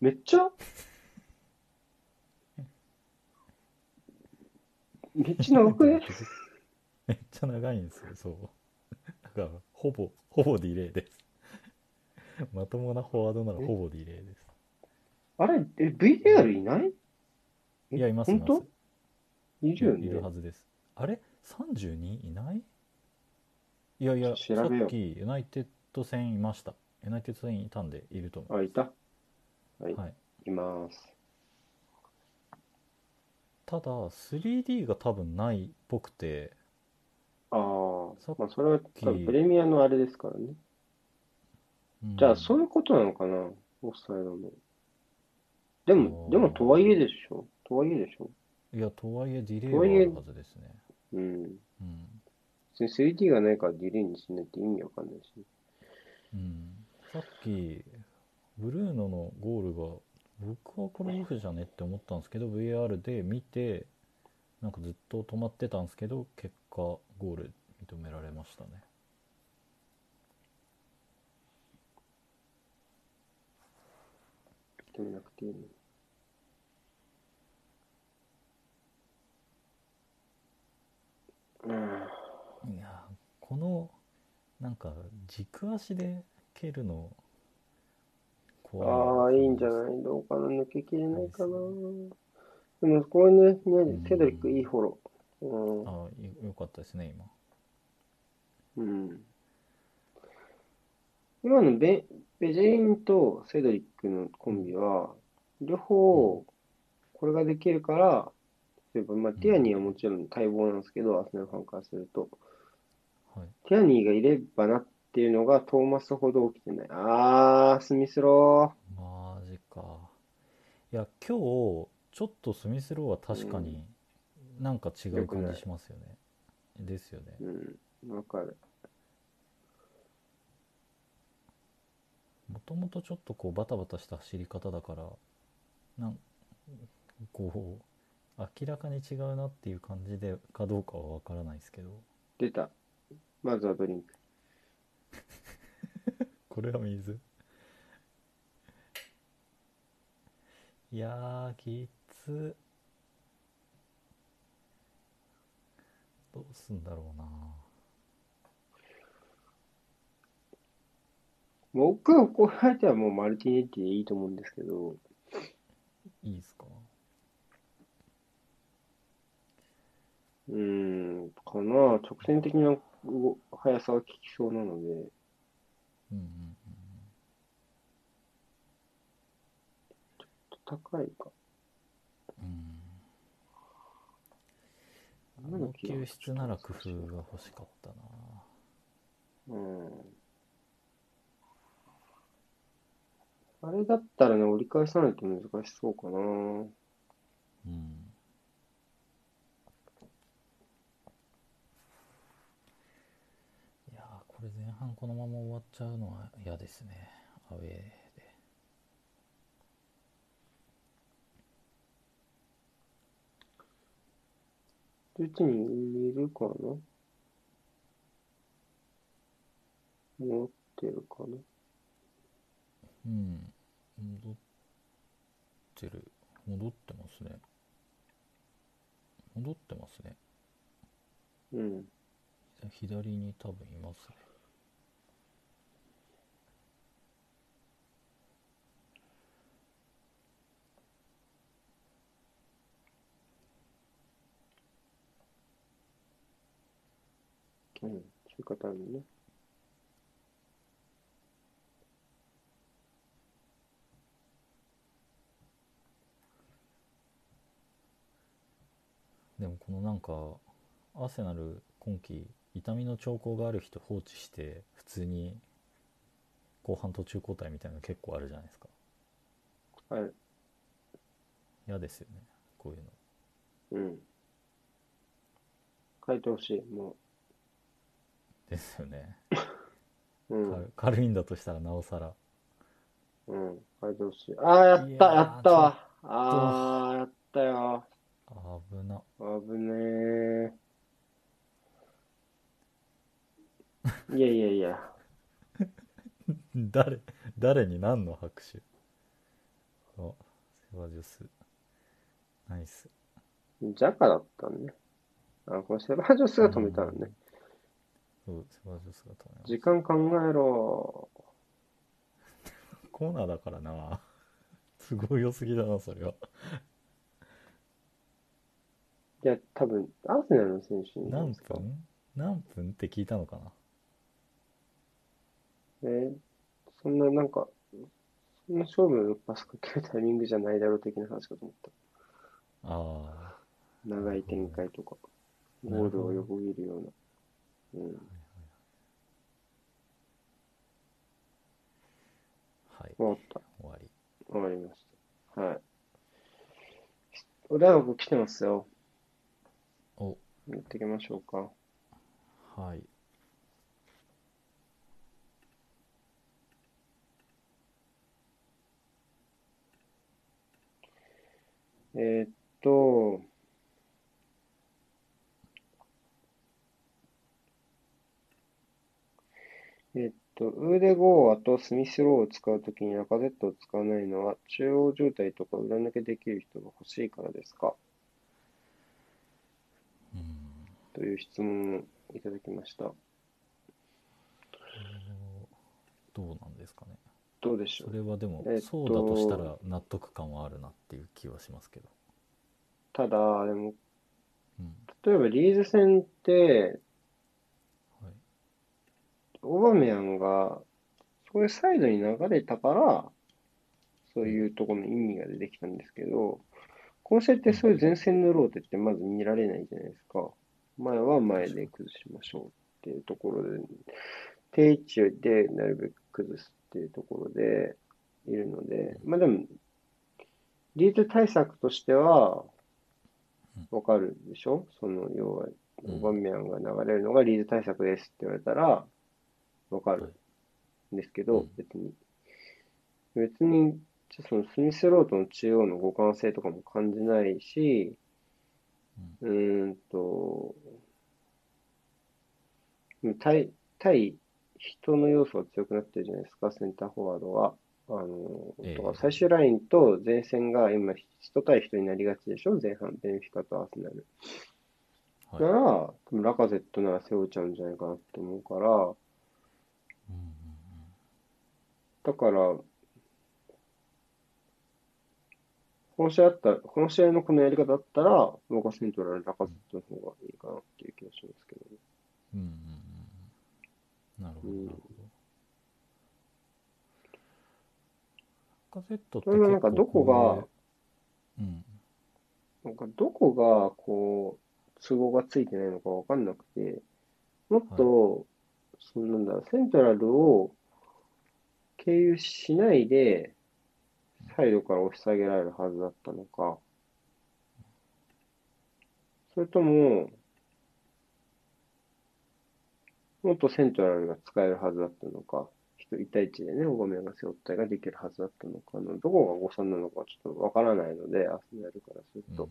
めっちゃ？めっちゃ長くね？めっちゃ長いんですよ、そう。だから、ほぼ、ほぼディレイです。まともなフォワードならほぼディレイです。あれ、え、VAR いない？え？いや、います、い本ます当。いるよいるはね。ずです。あれ ?32 いない？いやいや、さっきユナイテッド戦いました。ユナイテッド戦いたんでいると思あ、いた？はい、う。はい。います。ただ、3D が多分ないっぽくて、ああさっ、まあ、それはき多分プレミアのあれですからね。うんじゃあ、そういうことなのかな？オフサイドの。でも、でも、とはいえでしょとはいえでしょいや、とはいえディレイとはいえはあるはずですね。うん。うん。別に 3D がないからディレイにしないって意味わかんないし。うん。さっき、ブルーノのゴールが、僕はこれオフじゃねって思ったんですけど、VAR で見て、なんかずっと止まってたんですけど、結果、ゴール認められましたね。止めなくていいの。うん。いやーこのなんか軸足で蹴るの怖いああ、いいんじゃない？どうかな抜けきれないかな。でも、これね、ねセドリックいいフォロー。うん。あよよかったですね今。うん。今のベ、ベジェリンとセドリックのコンビは、両方、これができるから、例えば、まあ、ティアニーはもちろん待望なんですけど、アスナルファンからすると、はい。ティアニーがいればなっていうのがトーマスほど起きてない。あー、スミスロマジかいや今日ちょっとスミスローは確かになんか違う感じしますよね、ですよねー。うん、わかる。もともとちょっとこうバタバタした走り方だからなんこう明らかに違うなっていう感じでかどうかは分からないですけど出た。まずはドリンク。これは水。いやーきつ。どうすんだろうな。僕はこうやってはもうマルティネッティでいいと思うんですけど、いいですか？うーん、かな。直線的な動速さが効きそうなので、うん。うん。うん。高いか。うん。の救出なら工夫が欲しかったなうん。あれだったらね、折り返さないと難しそうかな。うんいやーこれ前半このまま終わっちゃうのは嫌ですね。アウェーで。どっちにいるかな？持ってるかな？うん。戻ってる。戻ってますね。戻ってますね。うん。左に多分いますねうん。そういう方あるね。でもこのなんかアーセナル今季痛みの兆候がある人放置して普通に後半途中交代みたいなの結構あるじゃないですかはい。嫌ですよねこういうのうん。書いてほしい、もですよね、う。うん。軽軽いんだとしたらなおさらうん。書いてほしい。ああ、やった、いやったわ。ああ、やったよ。危な危ねえ。いやいやいや。誰誰に何の拍手あセバジョスナイスジャカだったね。あ、これセバジョスが止めたのね。そうセバジョスが止めまし時間考えろ。た コーナーだからなすごい良すぎだなそれはいや、多分、アーセナルの選手に。何分？何分って聞いたのかな？えーそんななんか、そんな勝負のパスかけるタイミングじゃないだろう的な話かと思った。あ長い展開とか、ゴールを横切るような。うん。あ、はい。わかった。終わり。わかりました。はい。お題箱来てますよ。お、やっていきましょうか。はい。えーっと、えーっと、ウーデゴーアとスミスローを使うときにラカゼットを使わないのは、中央状態とか裏抜けできる人が欲しいからですか？うん。という質問をいただきました。どうなんですかね。どうでしょそうれはでもえっ、とそうだとしたら納得感はあるなっていう気はしますけど。ただ、でも、うん。例えばリーズ戦って、はい。オバメヤンが、そういうサイドに流れたから、そういうところの意味が出てきたんですけど、今戦ってそういう前線のローテってまず見られないじゃないですか。前は前で崩しましょうっていうところで、定位置でなるべく崩すっていうところでいるので、まあでも、リーズ対策としては、わかるでしょ？その、要は、オバメヤンが流れるのがリーズ対策ですって言われたら、わかるんですけど、うん別に。別に、じゃあそのスミスロートの中央の互換性とかも感じないし、うーんと、対、対人の要素が強くなってるじゃないですか、センターフォワードは。あの、ええだから最終ラインと前線が今、人対人になりがちでしょ前半、ベンフィカとアーセナル。だかはい。ら、ラカゼットなら背負っちゃうんじゃないかなって思うから、うんうんだから、この試合だったら、この試合のこのやり方だったら、僕はセントラルラカゼットの方がいいかなっていう気がしますけどね。うん。うんうんうん。なるほど、うんなるほど。カセットってそれはなんかどこがこうん。なんかどこが、こう、都合がついてないのかわかんなくて、もっと、そのなんだセントラルを経由しないで、サイドから押し下げられるはずだったのか、それとも、もっとセントラルが使えるはずだったのか、人1対1でね、オバメヤンが背負ったりができるはずだったのかの、どこが誤算なのかちょっとわからないので、アスナルからすると。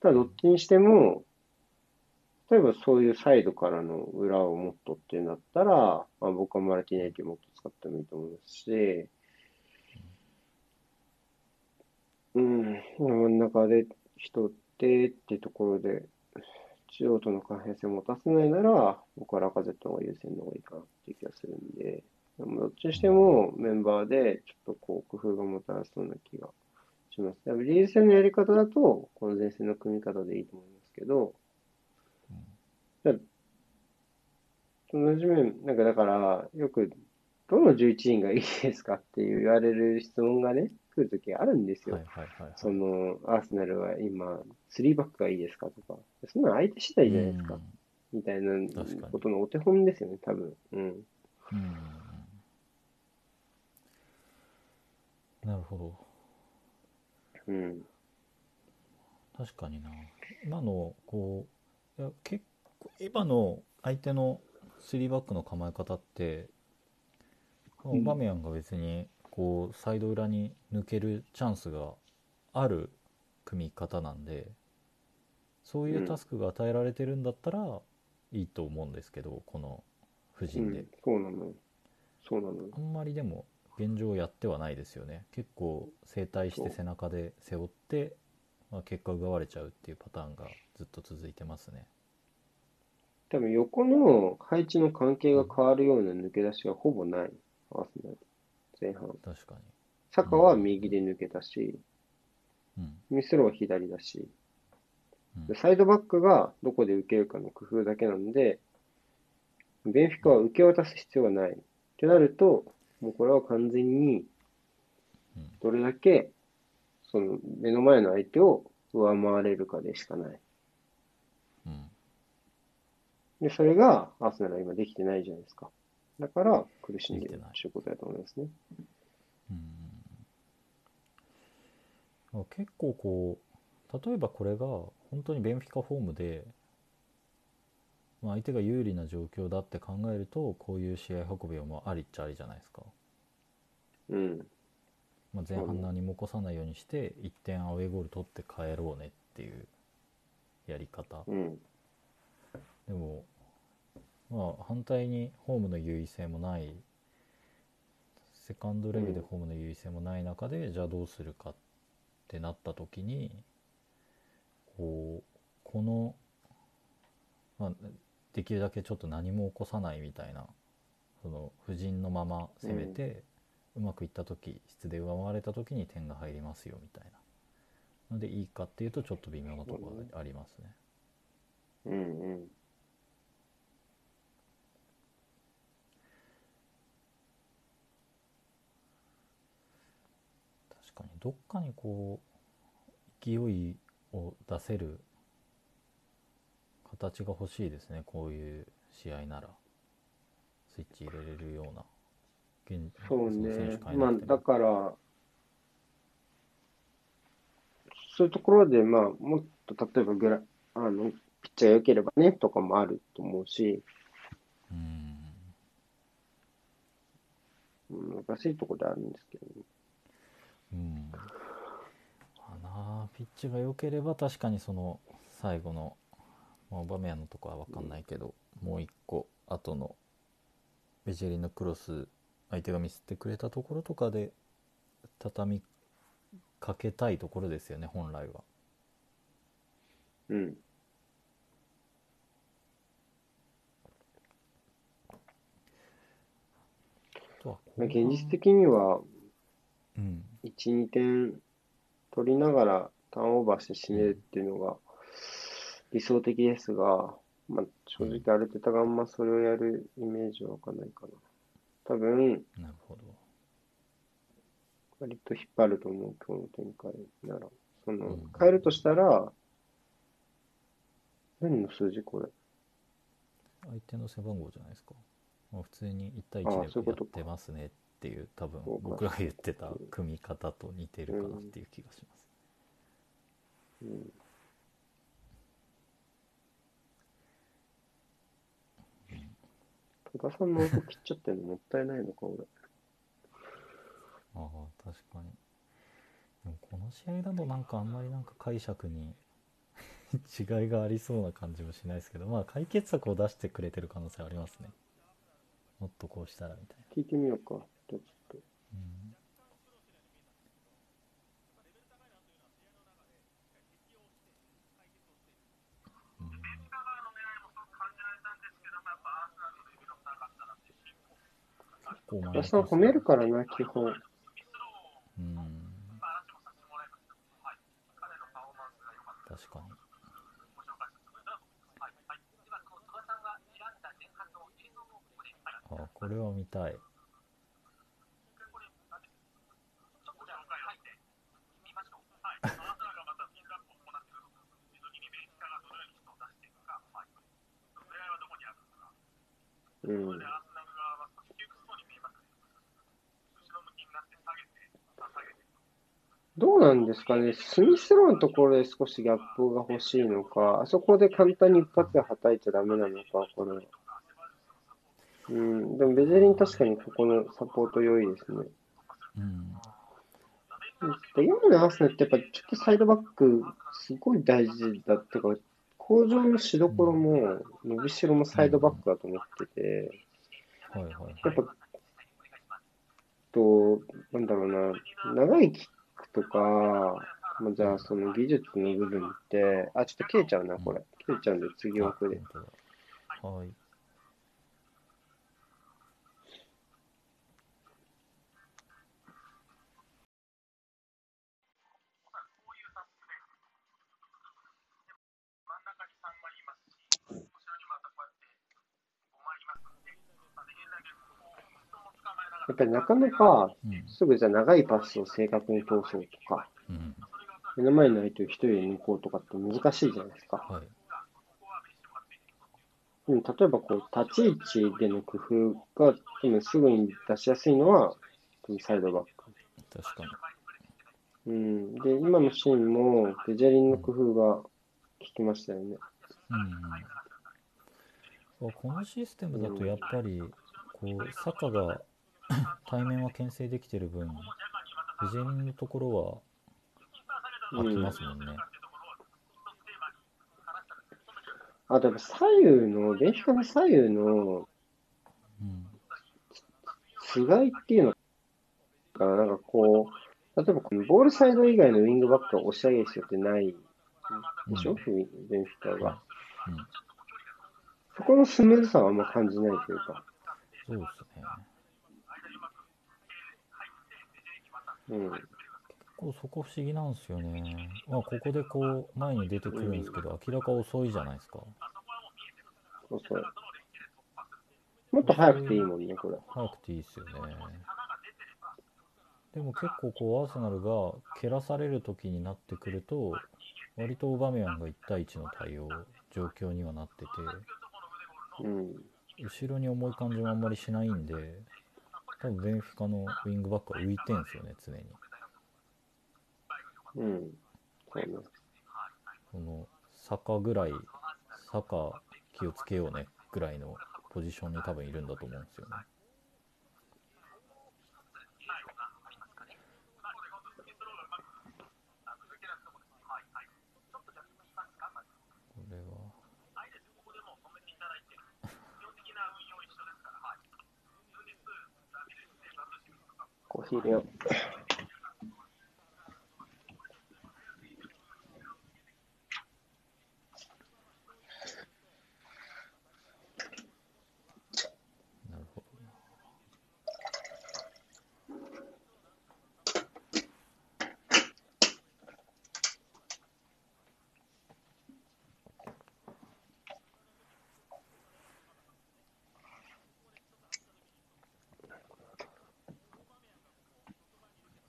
ただどっちにしても、例えばそういうサイドからの裏をもっとっていうんだったら、まあ、僕はマルティネリをもっと使ってもいいと思いますし、うん、真ん中で人ってってところで、中央との関係性を持たせないなら、僕はラカゼットが優先の方がいいかなっていう気がするんで、でもどっちにしてもメンバーでちょっとこう工夫がもたらそうな気がします。リーズ戦のやり方だと、この前線の組み方でいいと思いますけど、同じ面、なんかだから、よく、どの11人がいいですかって言われる質問がね、来るときあるんですよ。はいはいはいはい。その、アーセナルは今、3バックがいいですかとか、そんなの相手次第じゃないですか、みたいなことのお手本ですよね、多分。うん。うん。うん。なるほど。うん。確かにな今のこういや結構今の相手の3バックの構え方って、オバメヤンが別にこうサイド裏に抜けるチャンスがある組み方なんでそういうタスクが与えられてるんだったらいいと思うんですけどこの布う陣で。ん、、そうなの。そうなの。あんまりでも現状やってはないですよね。結構整体して背中で背負って、まあ、結果奪われちゃうっていうパターンがずっと続いてますね多分横の配置の関係が変わるような抜け出しがほぼない、アーセナル。前半。確かサカは右で抜けたし、にミスロは左だし、うんでサイドバックがどこで受けるかの工夫だけなので、ベンフィカは受け渡す必要がない。ってなると、もうこれは完全にうんどれだけその目の前の相手を上回れるかでしかない。うんで、それがアーセナルは今できてないじゃないですか。だから苦しんでるできてないうことだと思いますね。うん結構こう例えばこれが本当にベンフィカフォームで、まあ、相手が有利な状況だって考えるとこういう試合運びはまあありっちゃありじゃないですか、うん。まあ、前半何も起こさないようにして1点アウェーゴール取って帰ろうねっていうやり方うん。でもまあ反対にホームの優位性もないセカンドレグでホームの優位性もない中で、じゃあどうするかってなった時にこうこの、まあ、できるだけちょっと何も起こさないみたいなその布陣のまま攻めて、うまくいった時質で上回れた時に点が入りますよみたいなのでいいかっていうとちょっと微妙なところがありますね。うんうん。確かにどっかにこう勢いを出せる形が欲しいですね。こういう試合なら。スイッチ入れれるような。現そうね。まあだから、そういうところで、まあもっと例えばグラ、あの、ピッチャー良ければねとかもあると思うし、うん。うん難しいところであるんですけどね。うんまあなピッチが良ければ確かにその最後の、まあ、オバメヤのとこは分かんないけど、もう一個後のベジェリンのクロス相手がミスってくれたところとかで畳みかけたいところですよね本来は。うん。現実的には、うん1、2点取りながらターンオーバーして締めるっていうのが理想的ですが、まあ、正直アルテタがあんまそれをやるイメージはわかんないかな。多分、なるほど。割と引っ張ると思う、今日の展開なら。そのうん、変えるとしたら、何の数字これ？相手の背番号じゃないですか。まあ、普通に1対ああ1でやってますねっていう多分僕が言ってた組み方と似てるかなっていう気がします。うん。戸田さんの音切っちゃってるのもったいないのか、俺。ああ確かに。でもこの試合だとなんかあんまりなんか解釈に 違いがありそうな感じもしないですけどまあ解決策を出してくれてる可能性ありますね。もっとこうしたらみたいな。聞いてみようか。じゃあちょっと。うんうん結構マイナス戸田さん褒めるからな、基本。うん確かに。あ、これは見たい。うん。どうなんですかね、スミスローのところで少しギャップが欲しいのか、あそこで簡単に一発ではたいちゃダメなのか、これ。うん、でもベゼリン確かにここのサポート良いですね。うん。で今のアーセナルってやっぱちょっとサイドバックすごい大事だっていうか、工場のしどころも伸びしろもサイドバックだと思ってて、はいはいはい。やっぱ、と、なんだろうな、長いキックとか、まあ、じゃあその技術の部分って、あ、ちょっと切れちゃうな、これ。切れちゃうんで次あ奥で。本当だはい。やっぱりなかなかうん。すぐじゃあ長いパスを正確に通そうとか、うん。目の前の相手を一人で抜こうとかって難しいじゃないですか。はい。でも例えばこう、立ち位置での工夫が、多分すぐに出しやすいのは、サイドバック。確かに。うん。で、今のシーンも、ベジャリンの工夫が効きましたよね。うん。あこのシステムだとやっぱり、こう、坂が 対面は牽制できてる分、ベジのところは空きますもんね。あとやっぱ左右の、ベンフィカの左右のうん。つがいっていうのかな、なんかこう、例えばこのボールサイド以外のウィングバックが押し上げる必要ってないでしょ、うんベンフィカが。うん。そこのスムーズさはあんま感じないというか。そうですね。うん。結構そこ不思議なんですよね。まあ、ここでこう、前に出てくるんですけど、明らか遅いじゃないですか。そうそう。もっと早くていいもんね、これ。早くていいですよね。でも結構こうアーセナルが蹴らされる時になってくると割とオバメヤンが1対1の対応状況にはなっててうん。後ろに重い感じもあんまりしないんで多分ベンフィカのウィングバックは浮いてんすよね常にうん。そうね。その坂ぐらい坂気をつけようねぐらいのポジションに多分いるんだと思うんですよねこれはコーヒー入れよう。なるほどな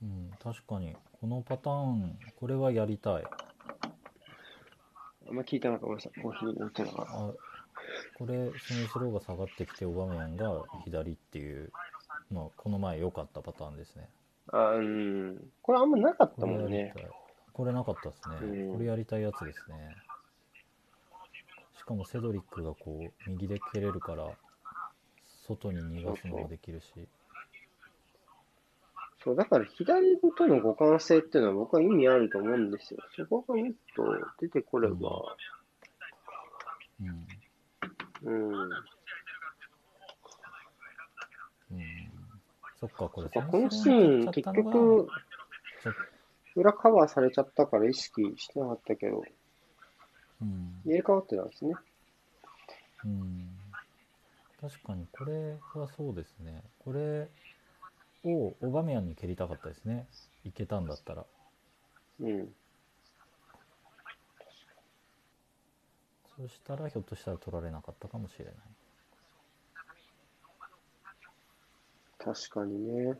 うん、確かにこのパターンこれはやりたいあんま聞いたのかごめんなさい。コーヒー入れてたから。あこれスミスローが下がってきてオバメヤンが左っていうまあこの前良かったパターンですねあうん。これあんまなかったこれもんね。これなかったですね、うんこれやりたいやつですねしかもセドリックがこう右で蹴れるから外に逃がすのができるしそう、だから左との互換性っていうのは僕は意味あると思うんですよ。そこがもっと出てこれば、うん。うん。うん。そっかこれこのシーン、結局、裏カバーされちゃったから意識してなかったけど、うん。入れ替わってたんですね。うん。確かにこれはそうですね。これをオバメヤンに蹴りたかったですねいけたんだったらうん。そしたらひょっとしたら取られなかったかもしれない確かにね。うん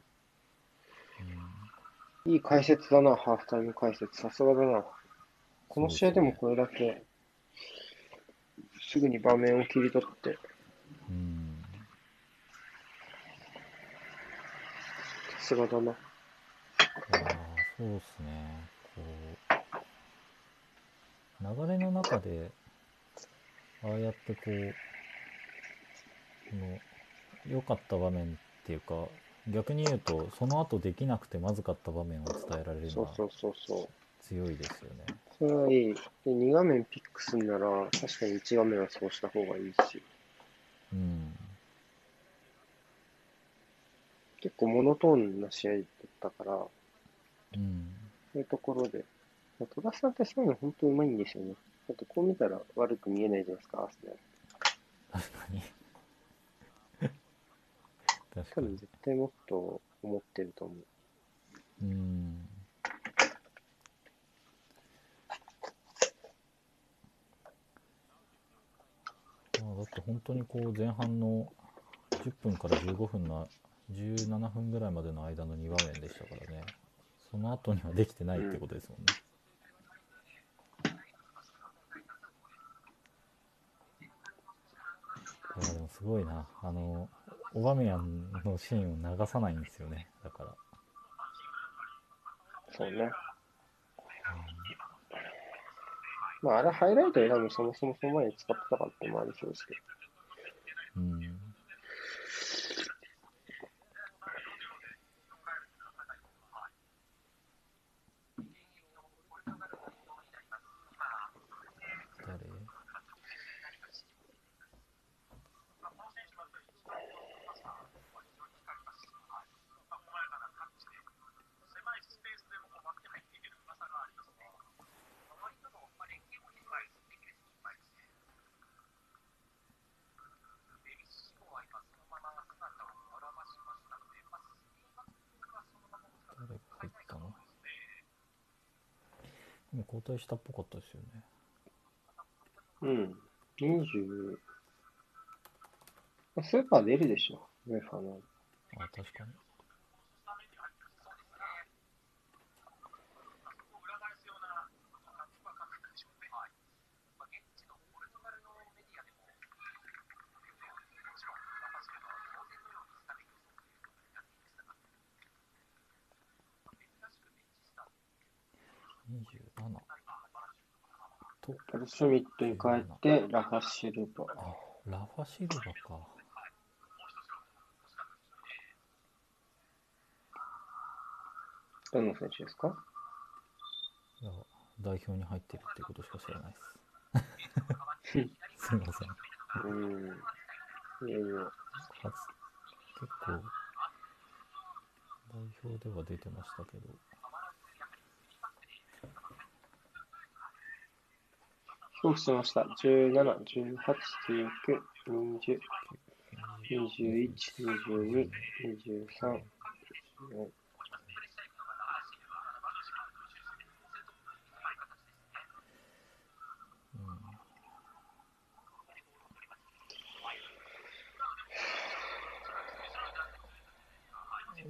いい解説だな、ハーフタイム解説。さすがだな。この試合でもこれだけ、すぐに場面を切り取って、うんさすがだな。いやーそうですねこう流れの中でああやってこうこの良かった場面っていうか逆に言うとその後できなくてまずかった場面を伝えられるのはそうそうそうそう。強いですよねそれはいい。で、2画面ピックすんなら、確かに1画面はそうした方がいいし、うん結構モノトーンな試合だったから、そうんういうところで、戸田さんってそういうの本当うまいんですよね。だってこう見たら悪く見えないじゃないですか、アーセナル。確かに確多分かに絶対もっと思ってると思う。うんまあだって本当にこう前半の10分から15分の17分ぐらいまでの間の2場面でしたからね。その後にはできてないってことですもんね、いやでもすごいな。あのオバメヤンのシーンを流さないんですよね。だから。そうね。まあ、あれハイライトで多分そもそもその前に使ってたかってもありそうですけど。うん誰誰が入ったのでも交代したっぽかったですよねうん。20、まあスーパー出るでしょ。ウェファーの。あ確かに27とパルシュミットに変えて、ラファシルバー。あラファシルバかどの選手ですか？いや代表に入ってるってことしか知らないです すいませんうん。いやいや。初結構代表では出てましたけど表記しました。17、18、19、20、21、22、23、24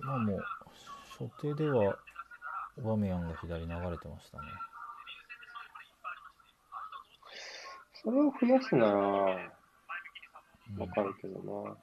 まあもう初手ではオバメヤンが左流れてましたね。それを増やすなら、うんわかるけどな。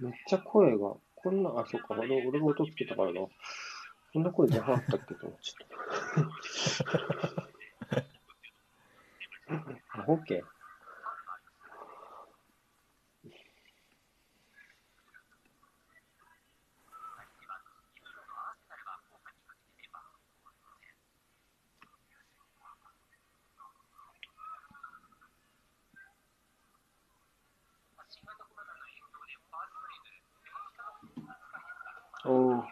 めっちゃ声が、こんな、あ、そっか、俺俺が音つけたからな。こんな声出なかったっけと思っちゃった。アホけ。おお、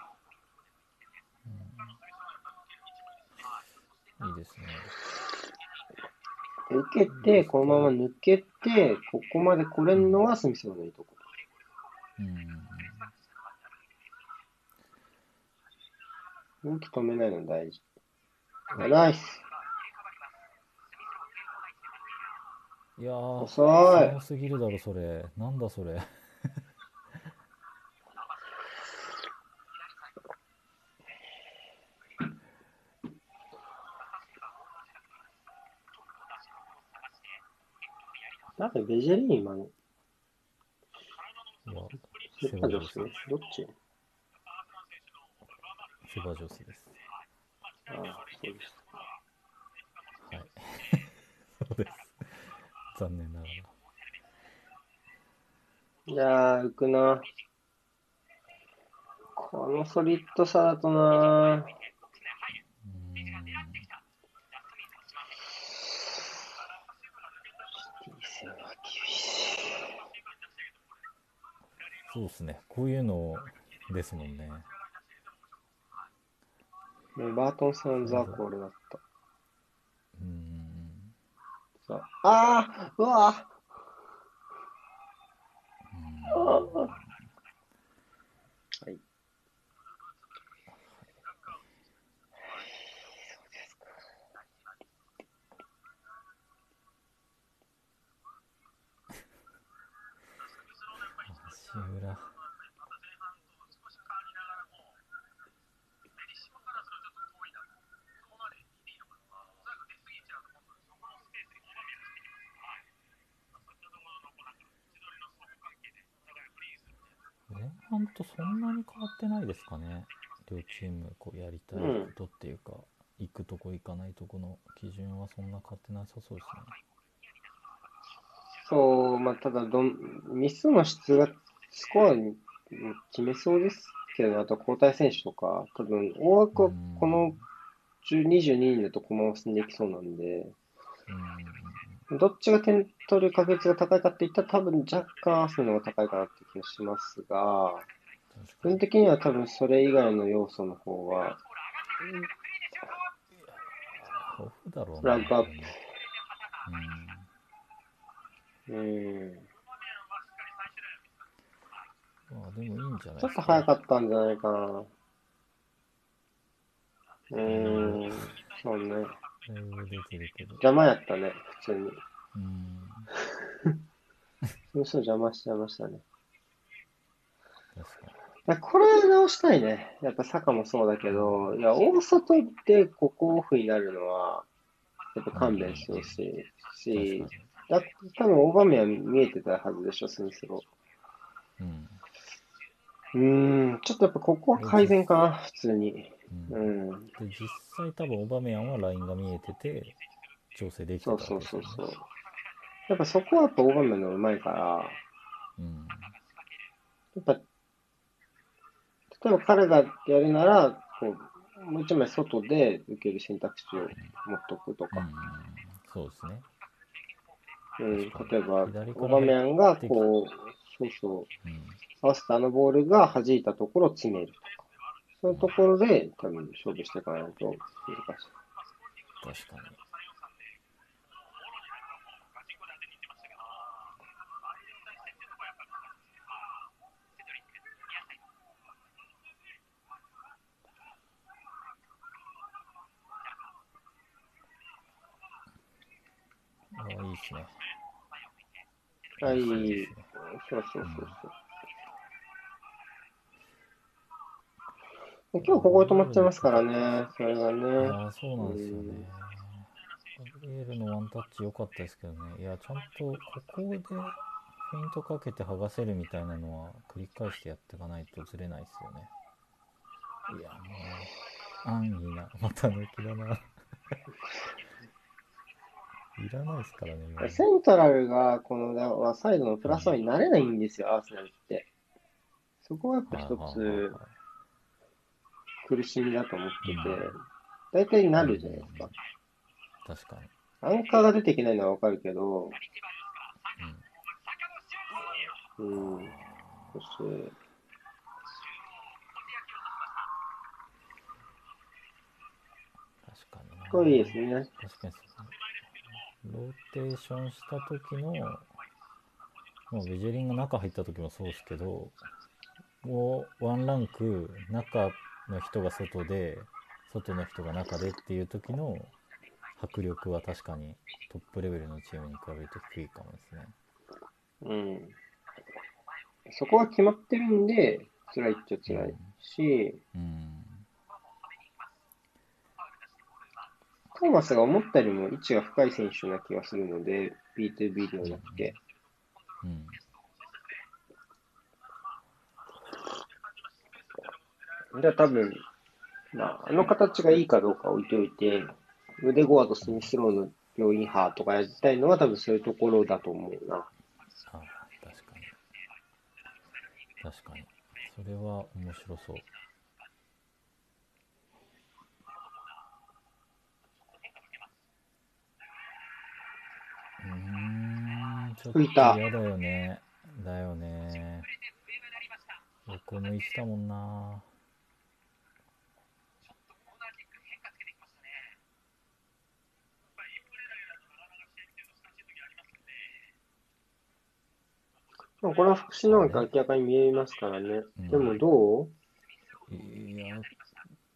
いいですね受けて、このまま抜けて、ここまで来れるのがスミスロのいいとこ。うん動き止めないの大事。あナイス。いやー遅い早すぎるだろそれなんだそれなんかベジェリー今の、いやセセパジョスバジョス。どっち？セバジョスです。ああ、そうです。はい。そうです。残念ながら。いやー、浮くな。このソリッドさだとな。うーんシティ戦は厳しそうですね。こういうのですもんね。バートン戦はザ・コールだった。うーん。ああうわうんはい。足裏。前半とそんなに変わってないですかね。両チームこうやりたいことっていうか、行くとこ行かないとこの基準はそんな変わってなさそうですね。そう、まあ、ただどん、ミスの質がスコアに決めそうですけど、あと交代選手とか、多分、大枠はこの10 22人だと駒を進んでいきそうなんで、うん。どっちが点取る確率が高いかって言ったら、多分若干アーセナルの方が高いかなって気がしますが、確かに基本。的には多分それ以外の要素の方が、オフだろうランクアップうん。うん、まあでもいいんじゃないちょっと早かったんじゃないかな。うん、そうね。出てるけど。邪魔やったね、普通に。うん。そうそう邪魔しちゃいましたね。確かに。これ直したいね。やっぱ坂もそうだけど、いや、大外でここオフになるのは、やっぱ勘弁してほしいし。だ多分大場面は見えてたはずでしょ、スミスロうん。うーん、ちょっとやっぱここは改善かな、普通に。う。うんん。で、実際多分オバメヤンはラインが見えてて、調整できてたそう。そうそうそう。やっぱそこはやっぱ大場面のうまいから、うん。やっぱ、例えば彼がやるなら、こう、もう一枚外で受ける選択肢を持っとくとうんか。。そうですね。うん、例えば、オバメヤンがこう、そうそう、うん。合わせたあのボールが弾いたところを詰めるとか。そういうところで多分勝負していかないと難しい。確かに。ああ、いいですね。はい。そうそうそうそう。今日ここで止まっちゃいますからね、それがね。ああ、そうなんですよね。ガブリエルのワンタッチ良かったですけどね。いや、ちゃんとここでフェイントかけて剥がせるみたいなのは繰り返してやっていかないとずれないですよね。いや、もう、安易な、また抜きだな。いらないですからね。セントラルがこのサイドのプラスワンになれないんですよ、アーセナルって。そこはやっぱ一つはい苦しみだと思っててうん、大体なるじゃないですか。確かに。アンカーが出ていけないのはわかるけど、うんうん、そして、確かにな。これいいですね。確かにローテーションした時の、もうベジェリンが中入った時もそうですけど、もうワンランク中の人が外で、外の人が中でっていう時の迫力は確かにトップレベルのチームに比べると低いかもですね。うん。そこは決まってるんで、辛いっちゃ辛いし、うん。トーマスが思ったよりも位置が深い選手な気がするので、B2B ではなくて。うん。じゃあ多分、まあ、あの形がいいかどうか置いておいて、腕ゴアとスミスローの病院派とかやりたいのは多分そういうところだと思うな。あ確かに。確かに。それは面白そう。うーん、ちょっと嫌だよね。だよね。横向いてたもんな。まあこれは福祉能力明らかに見えますからね。うんでもどう？いや、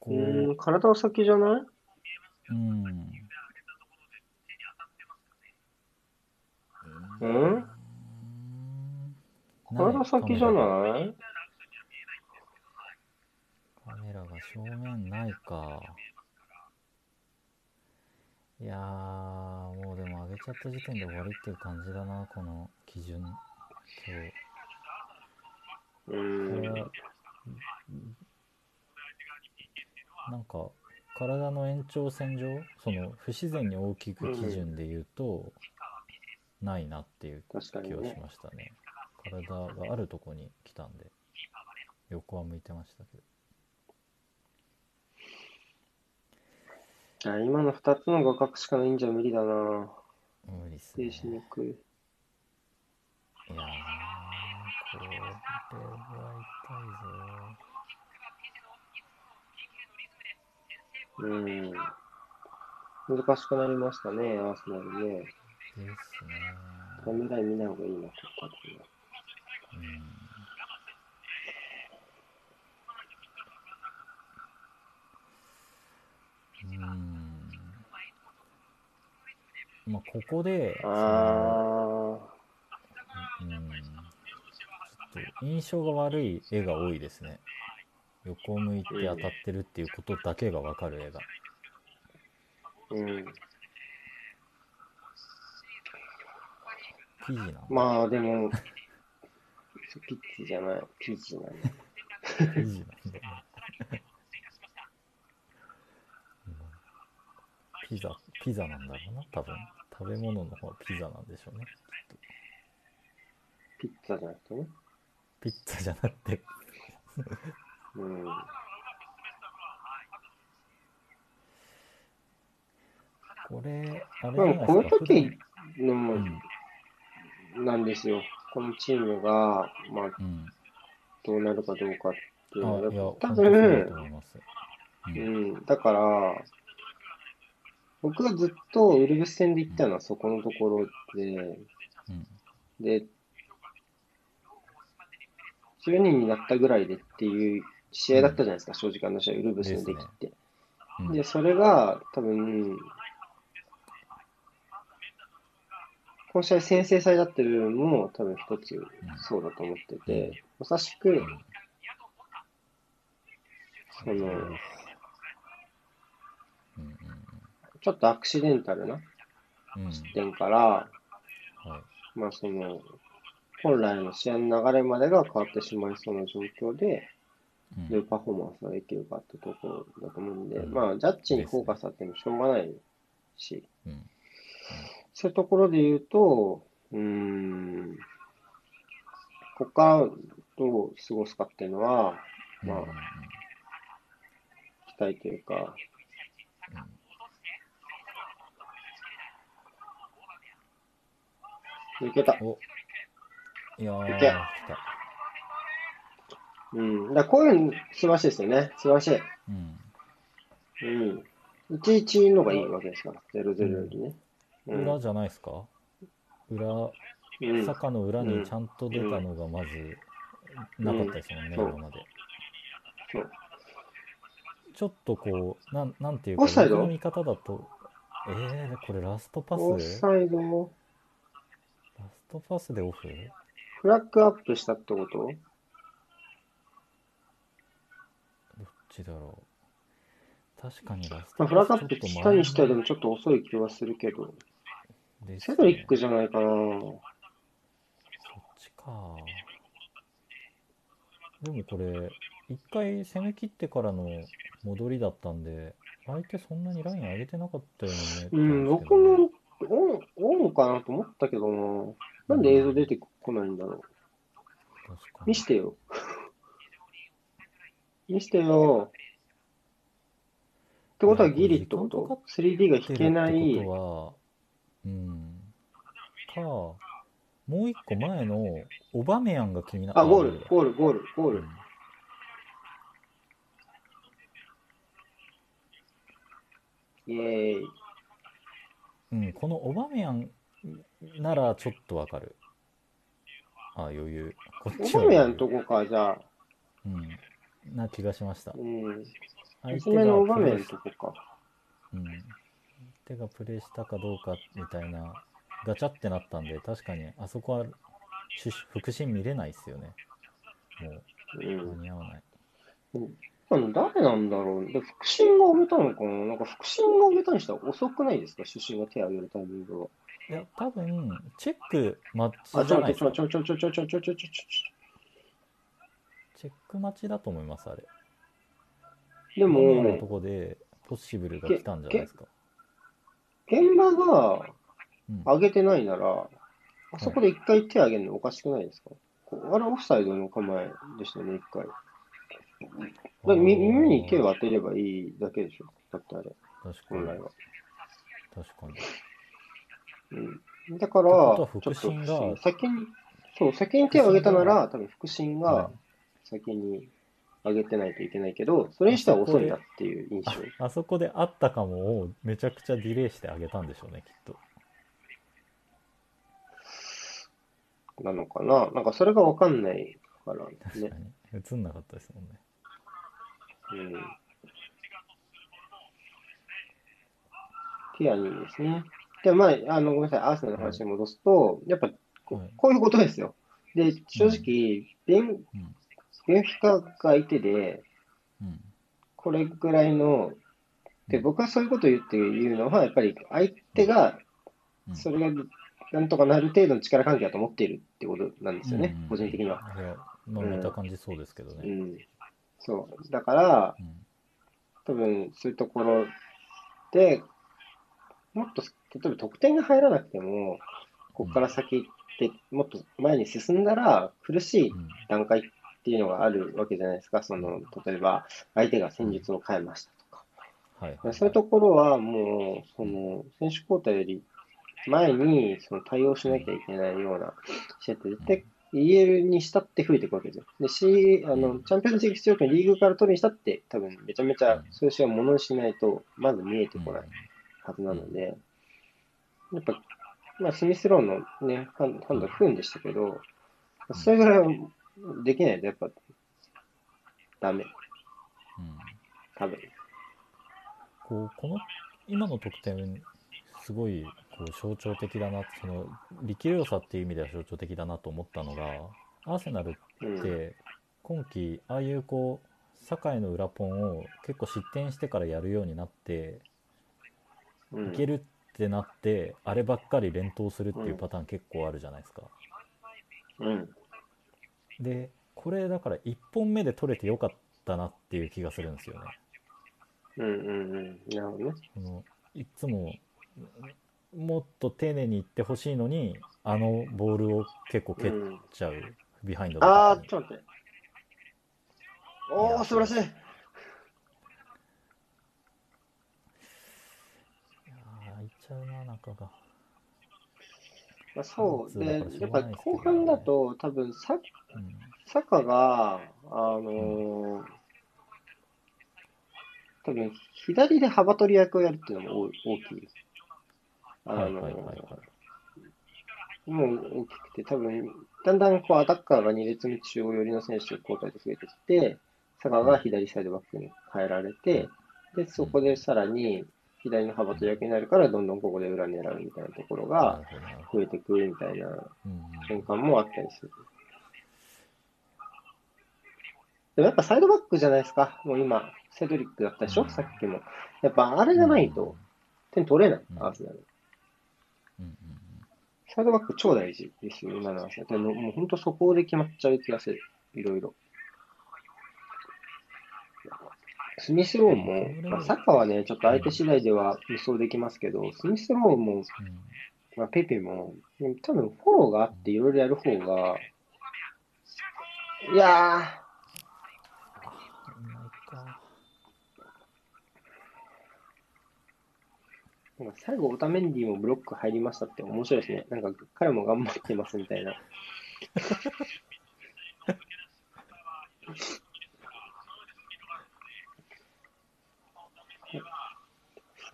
こうう、ーん、体は先じゃない？うん。うん？体先じゃない？カメラが正面ないか。いやー、もうでも上げちゃった時点で終わりっていう感じだな、この基準。今うなんか、体の延長線上、その不自然に大きく基準で言うと、ないなっていう気はしね。ましたね。体があるとこに来たんで、横は向いてましたけど。あ今の2つの画角しかないんじゃ無理だな。無理っすね。静止にくい。いやー、これは痛いぞ。うん。難しくなりましたね、アーセナルね。ですね。タイムライン見ない方がいいな、こったとね。うん。うん。まあ、ここで、そのあうん、ちょっと印象が悪い絵が多いですね。横を向いて当たってるっていうことだけがわかる絵が。ー、うん。記事な。まあでも、ピッツじゃない、ピッチなんだ。記事なんだよね。うんピザ、ピザなんだろうな、多分。食べ物の方はピザなんでしょうね。きっとピッツァじゃなくてね。ピッツァじゃなくて、うん。これ、あれ。この時普の段なんですよ。このチームが、まあ、うん。どうなるかどうかっていうあ、のは、多分と、思います。う。うんん、だから、僕がずっとウルブス戦で言ったのはそこのところで、うん。で、10人になったぐらいでっていう試合だったじゃないですか、正直あの試合、ウルブスの出来って。うんで、それが多分、今試合先制されたっていう部分も多分一つそうだと思ってて、まさしく、うんその、ちょっとアクシデンタルな。視点から、はい。まあその、本来の試合の流れまでが変わってしまいそうな状況で、うん。どういうパフォーマンスができるかってところだと思うんで、うん。まあ、ジャッジにフォーカスあってもしょうがないし、うん。そういうところで言うと、うーん、ここからどう過ごすかっていうのは、まあ期待というか、抜けた。おいやた。うん。だこういうの素晴らしいですよね。素晴らしい。うん。うん。1-1のがいいわけですから、0-0よりね。うん。裏じゃないですか？裏、うん。坂の裏にちゃんと出たのがまずなかったですもんね、うん今まで。そうちょっとこう、なんなんていうか、オフサイド？僕の見方だと、えー、これラストパス？オフサイド？も、ラストパスでオフ？フラッグアップしたってこと？どっちだろう。確かにラストまあ、フラッグアップしたにしてはでももちょっと遅い気はするけど、ねセドリックじゃないかな。そっちか。でもこれ、一回攻め切ってからの戻りだったんで、相手そんなにライン上げてなかったよね。うん、僕もオン、オンかなと思ったけどな。なんで映像出てこないんだろう。見してよ。見してよ。ってことはギリってこと？いやこ ?3D が引けないって。ことは、うん。か、もう一個前のオバメヤンが気になあ、ゴール、ーゴール、ゴール、ゴール。イェーイ。うん、このオバメヤンならちょっとわかる。あ余裕。こっオちはバメヤンとこか、じゃあ。うん。な気がしました。うん。相低めのオバメヤンプレーしとこか。うん。手がプレイしたかどうかみたいな、ガチャってなったんで、確かにあそこは主腹心見れないっすよね。もうう間ん。に合わない。あの誰なんだろう？で、腹心が上げたのかな？なんか腹心が上げたにしては遅くないですか？主審が手を挙げるタイミングは。いや、多分、チェック待ちじゃないですか。チェック待ちだと思います、あれ。でも、今のとこでポッシブルが来たんじゃないですか。現場が上げてないなら、うん、あそこで一回手上げるのおかしくないですか、あれオフサイドの構えでしたね、一回。だ耳に手を当てればいいだけでしょ、だってあれ。確かに。確かに。うん。だから、ちょっと腹心が先に、そう、先に手を挙げたなら、多分腹心がうん先に挙げてないといけないけど、それにしては遅いなっていう印象。ああそこであったかもをめちゃくちゃディレイしてあげたんでしょうね、きっと。なのかな？なんかそれがわかんないからね確か。に。映んなかったですもんね。うん。ティアニーですね。で、まあ、あの、ごめんなさい、アーセナルの話に戻すと、やっぱこはい、こういうことですよ。で、正直、ベン、うん。ベンフィカが相手で、うん。これぐらいの、で、僕はそういうことを言って言うのは、やっぱり相手が、うんそれがなんとかなる程度の力関係だと思っているってことなんですよね、うん個人的には。まあ見た感じそうですけどね。うん。そう。だから、うん。多分そういうところで、もっと、例えば得点が入らなくても、ここから先って、もっと前に進んだら、苦しいうん段階っていうのがあるわけじゃないですか。その、例えば、相手が戦術を変えましたとか。はいはい。そういうところはもう、その、選手交代より前に、その対応しなきゃいけないような試合って絶対 EL にしたって増えていくわけですよ。で、C、あの、チャンピオンズリーグ出場権リーグから取るにしたって、多分めちゃめちゃそういう試合をものにしないと、まず見えてこないはずなので、やっぱ、まあ、スミスローンのね、ハンハンド不運でしたけど、それぐらいはできないとやっぱ、ダメ、うん。多分。こう、この、今の得点、すごい、こう、象徴的だな、その、力量差っていう意味では象徴的だなと思ったのが、アーセナルうん。って、今季、ああいうこう、堺の裏ポンを結構失点してからやるようになって、うんいけるってなって、あればっかり連投するっていうパターン結構あるじゃないですか。うん。で、これだから1本目で取れてよかったなっていう気がするんですよね。うんうんうん。なるほどね。そのいつももっと丁寧にいってほしいのにあのボールを結構蹴っうん、ちゃう、ビハインドあー、とかにちょっと待って。おー、素晴らしい。いやーいっちゃうな中がまあ、そう。でやっぱ後半だと、多分サうんサカが、あのー多分左で幅取り役をやるっていうのも大大きい。あのーはいはいはいはいもう大きくて、多分だんだんこうアタッカーが2列目中央寄りの選手が交代で増えてきて、サカが左サイドバックに変えられて、で、そこでさらに左の幅取り役になるから、どんどんここで裏狙うみたいなところなが増えてくみたいな瞬間もあったりする。でもやっぱサイドバックじゃないですか。もう今、セドリックだったでしょ、うんさっきも。やっぱあれがないと点取れない、うんアーセナル。サイドバック超大事ですよ、今のアーセナル。でももう本当そこで決まっちゃう気がする。いろいろ。スミスローンも、まあ、サッカーはね、ちょっと相手次第では無双できますけど、スミスローンも、うんまあ、ペペも、多分フォローがあっていろいろやる方が、いやー、なんか最後、オタメンディもブロック入りましたって面白いですね。なんか彼も頑張ってますみたいな。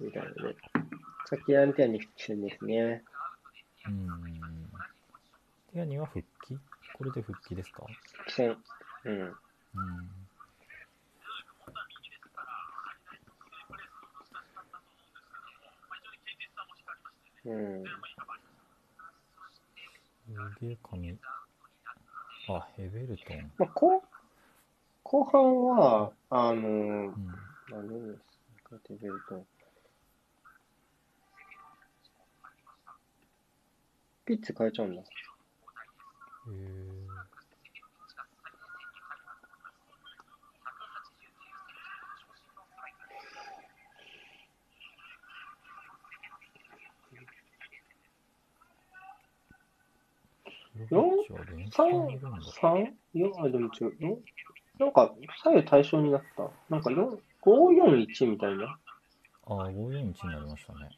みたいなね。さっきアンテアに復帰戦ですね。うんティアニは復帰？これで復帰ですか？起戦。うん。うん。うん。すげえ髪。あ、ヘベルトン。まあ、後後半は、あのー、うん。何ですか、テベルト。ピッチ変えちゃうんだ。へえスロバチはベンチ三にいるんだ。三四あ、でも違う。んなんか、左右対称になった。なんか、四五四一みたいな。ああ、541になりましたね。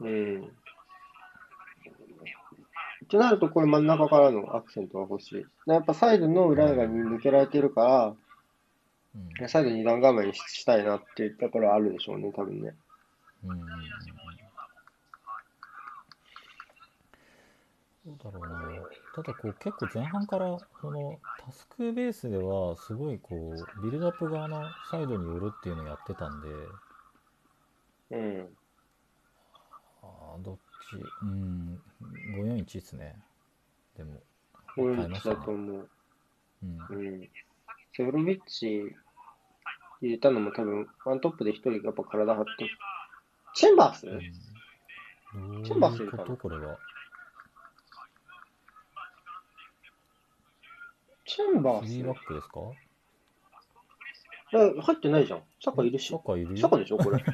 うん。ってなると、これ真ん中からのアクセントが欲しい。やっぱサイドの裏側に抜けられてるから、うん。サイド二段構えにしたいなっていうところはあるでしょうね、多分ね。うん。どうだろうな。ただこう結構前半からこのタスクベースではすごいこうビルドアップ側のサイドに寄るっていうのをやってたんで、うん。あーどっち、うん、541ですね。でも、こういうの変えましたねだと思う。うん。うん。セブロビッチ入れたのも多分、ワントップで一人やっぱ体張って。チェンバース、うん、チェンバースいるかこれは。チェンバー3バスックですか？え入ってないじゃん。シャカいるしシ。ャカいるよシャカでしょ、これ。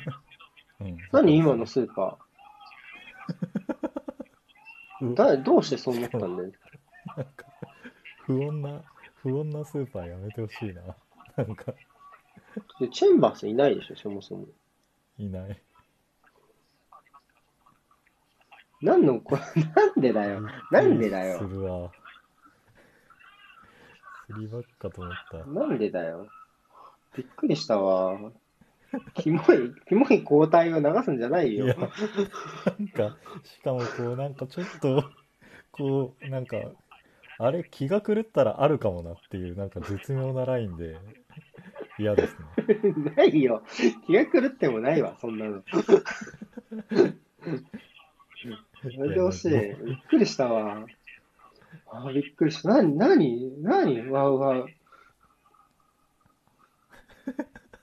うん、何？今のスーパうんー。だどうしてそう思ったんだよ。なんか、不穏な、不穏なスーパーやめてほしいな。なんか、でチェンバースいないでしょ、そもそも。いない。なんの、これ、なんでだよ。なんでだよするわ。スリーバックかと思った。なんでだよ。びっくりしたわ。キモい、キモい交代を流すんじゃないよいや。なんか、しかもこう、なんかちょっと、こう、なんか、あれ、気が狂ったらあるかもなっていう、なんか絶妙なラインで、嫌ですね。ないよ。気が狂ってもないわ、そんなの。やめてほしい。びっくりしたわ。あびっくりした。なに、なに、なに、ワウワウ。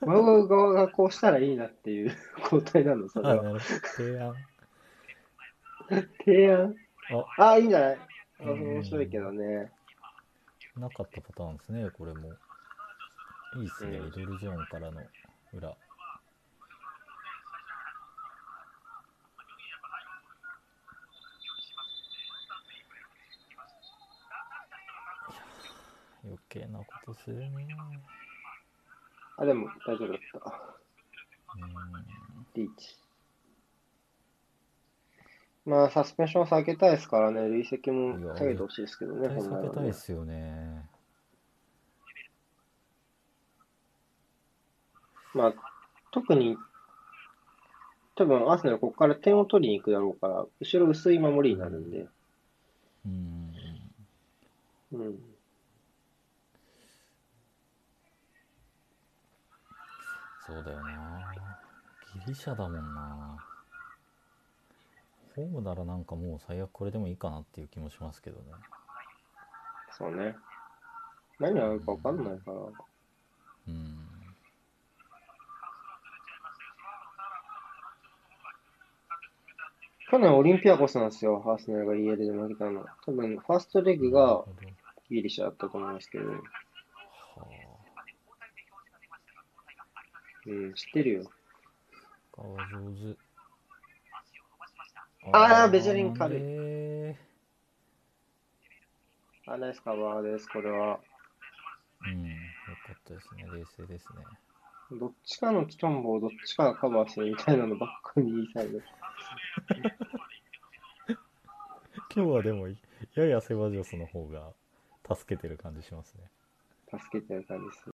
ワウワウ側がこうしたらいいなっていう交代なの、それあ、は。なるほど。提案。提案？あ、あ、いいんじゃない？あうん面白いけどね。なかったパターンですね、これも。いいっすね、うんミドルゾーンからの裏。余計なことするね。あ、でも大丈夫だった。うん。リーチ。まあ、サスペンション下げたいですからね、累積も下げてほしいですけどね、絶対避け本来はね。たいですよね。まあ、特に、多分アーセナルここから点を取りに行くだろうから、後ろ薄い守りになるんで、うん。うん。そうだよな。ギリシャだもんな。ホームならなんかもう最悪これでもいいかなっていう気もしますけどね。そうね。何があるか分かんないから。うん。去年オリンピアコスなんですよ、アーセナルが EL で負けたの。多分、ファーストレグがギリシャだったと思いますけど、うん、知ってるよ。あ。顔上手。あーベジャリン軽いい。あ、ナイスカバーです、これは。うん。よかったですね。冷静ですね。どっちかのチョンボをどっちかがカバーしてるみたいなのばっかり言いたいです。今日はでも、ややセバジョスの方が助けてる感じしますね。助けてる感じです。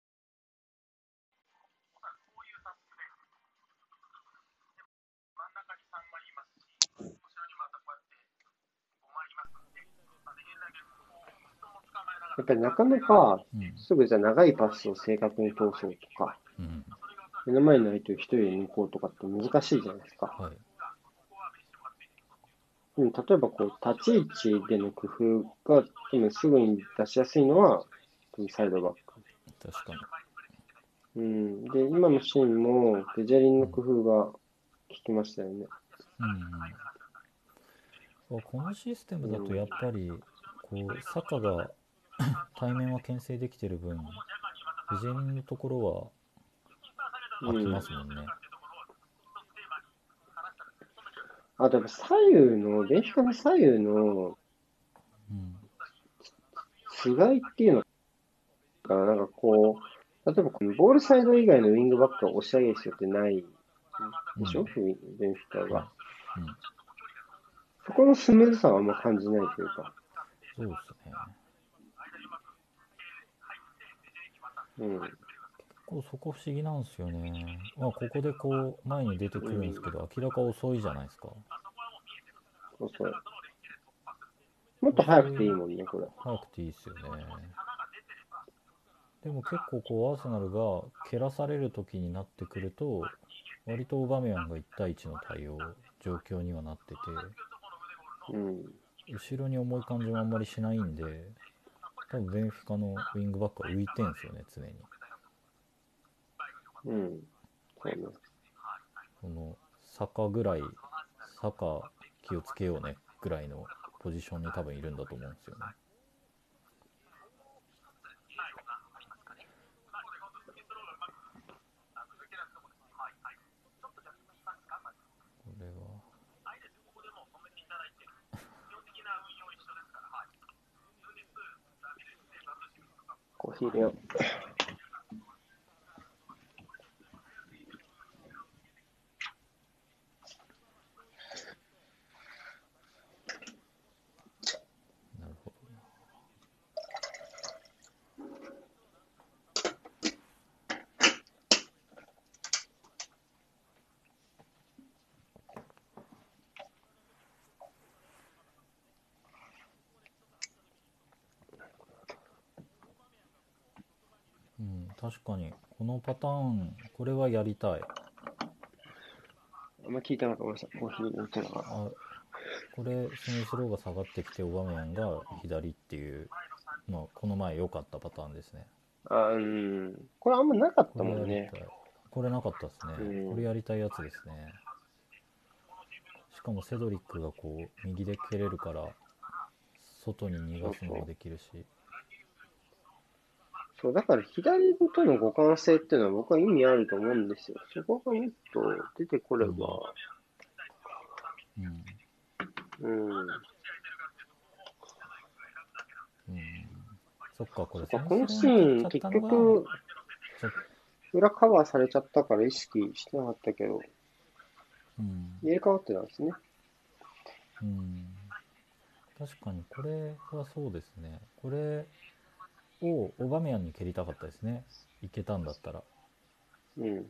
やっぱりなかなかうん。すぐじゃあ長いパスを正確に通そうとか、うん。目の前の相手を一人で抜こうとかって難しいじゃないですか。はい。でも例えばこう、立ち位置での工夫が多分すぐに出しやすいのは、サイドバック。確かに。うん。で、今のシーンも、ベジャリンの工夫が効きましたよね。うんうん、このシステムだとやっぱりこうサカが 対面は牽制できてる分ベジェリンのところは空きますもんね、あとやっぱ左右の、ベンフィカの左右のうん。つがいっていうのかな、なんかこう、例えばこのボールサイド以外のウィングバックが押し上げる必要ってないでしょ、うん。ベンフィカが。うん、そこのスムーズさはあんま感じないというか。そうですねうん。結構そこ不思議なんですよね、まあ、ここでこう前に出てくるんですけど明らか遅いじゃないですかそうそう。もっと早くていいもんね、これ。早くていいですよねでも結構こうアーセナルが蹴らされる時になってくると割とオバメヤンが1対1の対応状況にはなっててうん。後ろに重い感じもあんまりしないんで多分ベンフィカのウィングバックは浮いてんすよね常にうん。そうね。この坂ぐらい坂気をつけようねぐらいのポジションに多分いるんだと思うんですよねこれはコーヒー入れよう。なるほどなうん、確かにこのパターンこれはやりたいあんま聞いてなかった。ごめんなさい。コーヒー置いてなかった。あこれスミスローが下がってきてオバメヤンが左っていう、まあ、この前良かったパターンですねあうん。これあんまなかったこれもんねやりた。いこれなかったですね、うんこれやりたいやつですねしかもセドリックがこう右で蹴れるから外に逃がすのもできるしそう、だから左との互換性っていうのは僕は意味あると思うんですよ。そこがもっと出てこれば、うん。うん。うんそっかこれこのシ先ーン、結局、裏カバーされちゃったから意識してなかったけど、うん。入れ替わってたんですね。うん。確かにこれはそうですね。これをオバメヤンに蹴りたかったですねいけたんだったらうん。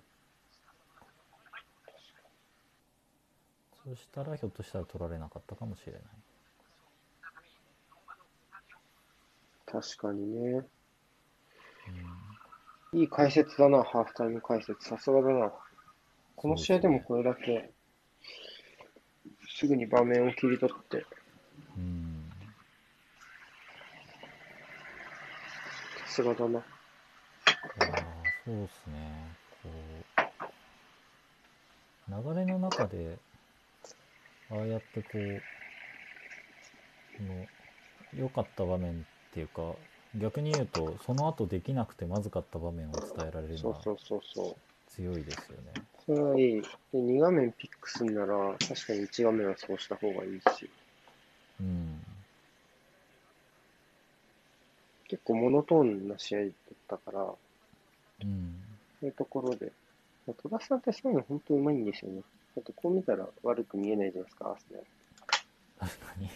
そしたらひょっとしたら取られなかったかもしれない確かにね。うんいい解説だな、ハーフタイム解説。さすがだな。この試合でもこれだけ、すぐに場面を切り取って、うんさすがだな。ああそうですねこう流れの中でああやってこうこの良かった場面っていうか逆に言うとその後できなくてまずかった場面を伝えられるのはそうそうそうそう。強いですよねそれはいい。で、2画面ピックするなら、確かに1画面はそうした方がいいし、うん結構モノトーンな試合だったから、うんそういうところで、戸田さんってそういうの本当うまいんですよね。だってこう見たら悪く見えないじゃないですか、アーセナル。確かに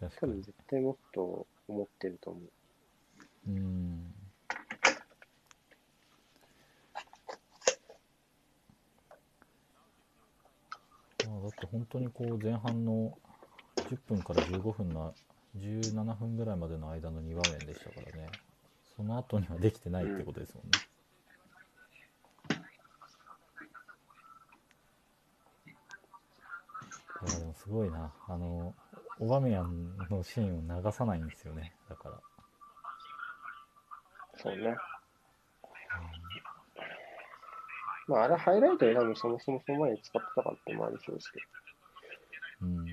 確多かに分絶対もっと思ってると思う。うんまあだって本当にこう前半の10分から15分の17分ぐらいまでの間の2場面でしたからね。その後にはできてないってことですもんね、いやでもすごいな。あのオバメヤンのシーンを流さないんですよね。だから、そうね。まあ、あれハイライトで多分そもそもその前に使ってたからってのもありそうですけうん、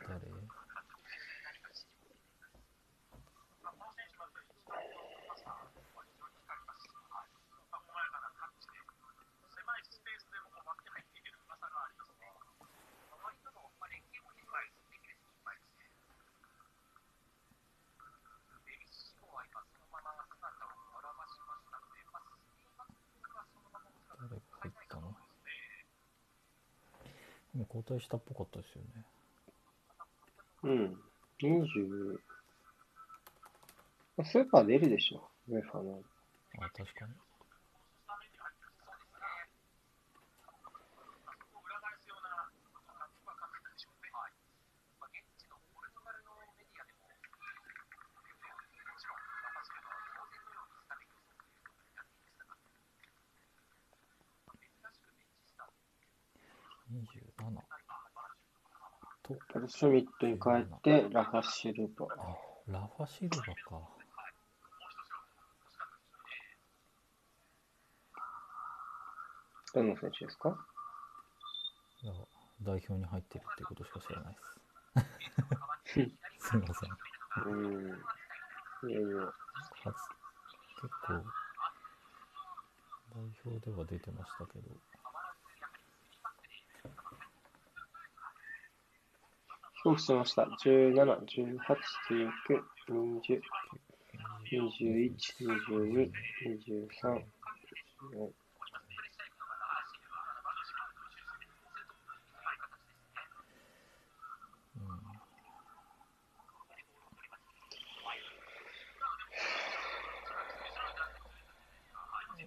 誰誰が入ったの今交代したっぽかったですよねど。うん。20、まあ、スーパー出るでしょ。ウェファーの。あ確かに27とパルシュミットに変えて、ラファシルバ。あラファシルバかどの選手ですか？いや代表に入ってるってことしか知らないです すいませんうん。いやいや。初結構代表では出てましたけど表記しました。17、18、19、20、21、22、23、24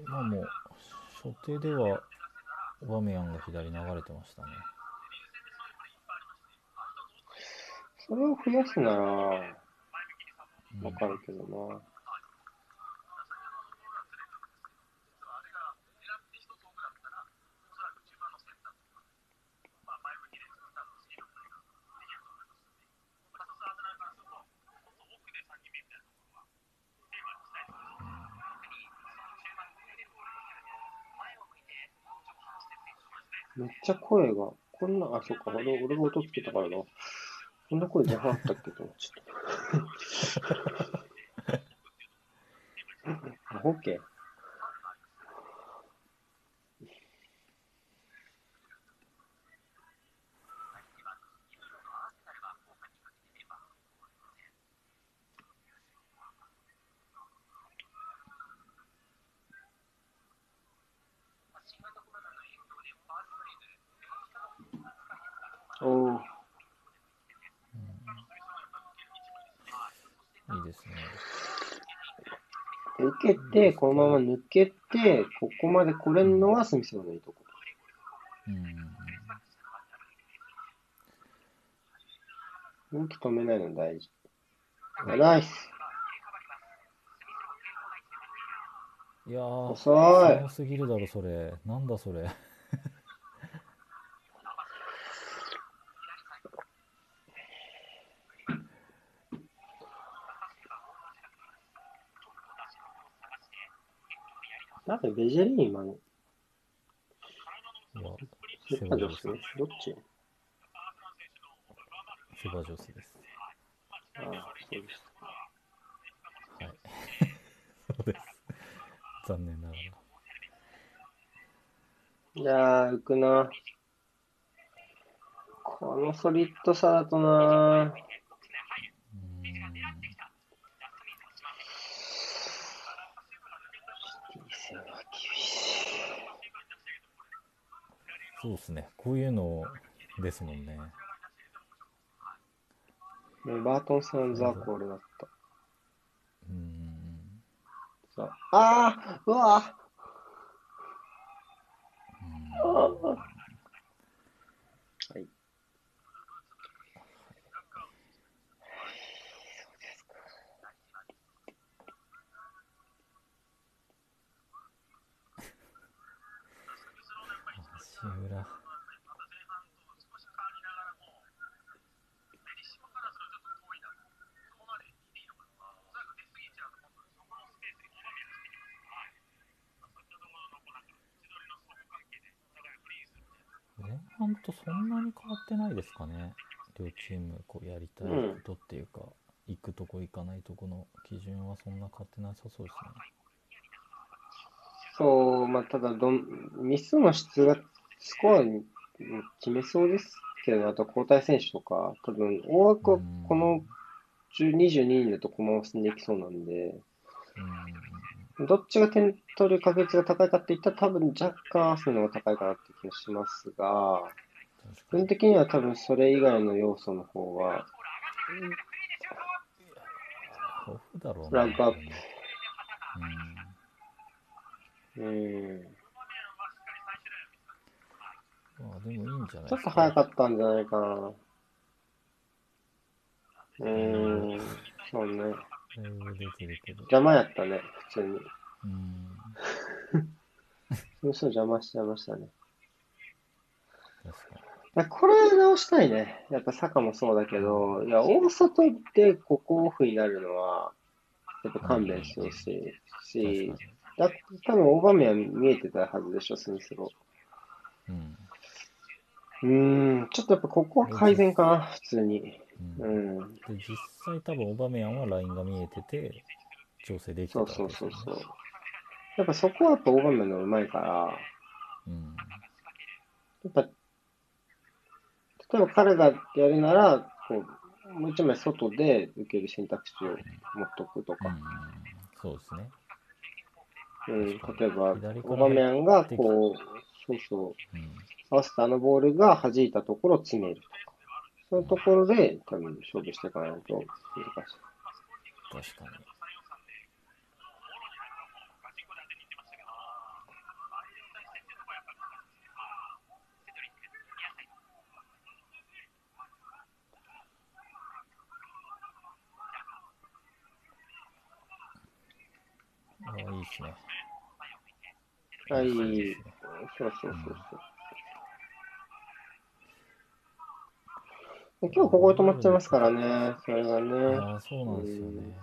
まあもう所定ではオバメヤンが左流れてましたね。それを増やすなら、うんわかるけどな。めっちゃ声が、こんな、あ、そっか、俺俺が音つけたからな。こんな声出なかったっけ？と思っちゃった。アホけ。おお、いいですね受けて、このまま抜けて、ここまで来れるのはスミスのいいとこ。うん動き止めないの大事。あナイス。いやー遅い強すぎるだろそれなんだそれベジェリー今の。セバジョス。どっち？セバジョスですああ、そうです。はいそうです残念ながらいやー、浮くな。このソリッドさだとな。うーんいい線は厳しそうですね。こういうのですもんね。バートンさんザコールだった。うーん。あ。あうわうんはい。足裏。前半とそんなに変わってないですかね。両チームこうやりたいことっていうか、行くとこ行かないとこの基準はそんな変わってなさそうですね。そう、まあ、ただどん、ミスの質がスコアに決めそうですけど、あと交代選手とか、多分、大枠はこの10 22人だと駒を進んでいきそうなんで、うん。どっちが点取る確率が高いかって言ったら、多分若干アーセナルの方が高いかなって気がしますが、確か基本的には多分それ以外の要素の方が、ラッグアップうん、うん。まあでもいいんじゃない。ちょっと早かったんじゃないかな。うーん、そうね。出てるけど。邪魔やったね、普通に。うん。そうそう邪魔しちゃいましたね。確かこれ直したいね。やっぱ坂もそうだけど、いや、大外でここオフになるのは、やっぱ勘弁してほしいし。だ多分オーバーメは見えてたはずでしょ、スミスロうん。うーん、ちょっとやっぱここは改善かな、普通に。う。うんん。で、実際多分オバメヤンはラインが見えてて、調整できてたそうそう。そうそう。やっぱそこはやっぱオーバーメのうまいから、うん。やっぱ、例えば彼がやるなら、こう、もう一枚外で受ける選択肢を持っとくとか。うん。そうですね。うん、例えば、オバメヤンがこう、そうそう、うん。合わせたあのボールが弾いたところを詰めるとか。そういうところで多分勝負していかないと難しい。確かに。ああ、いいですね。はい、そうそうそうそう。今日ここで止まっちゃいますからね、それがね。ああ、そうなんですよね。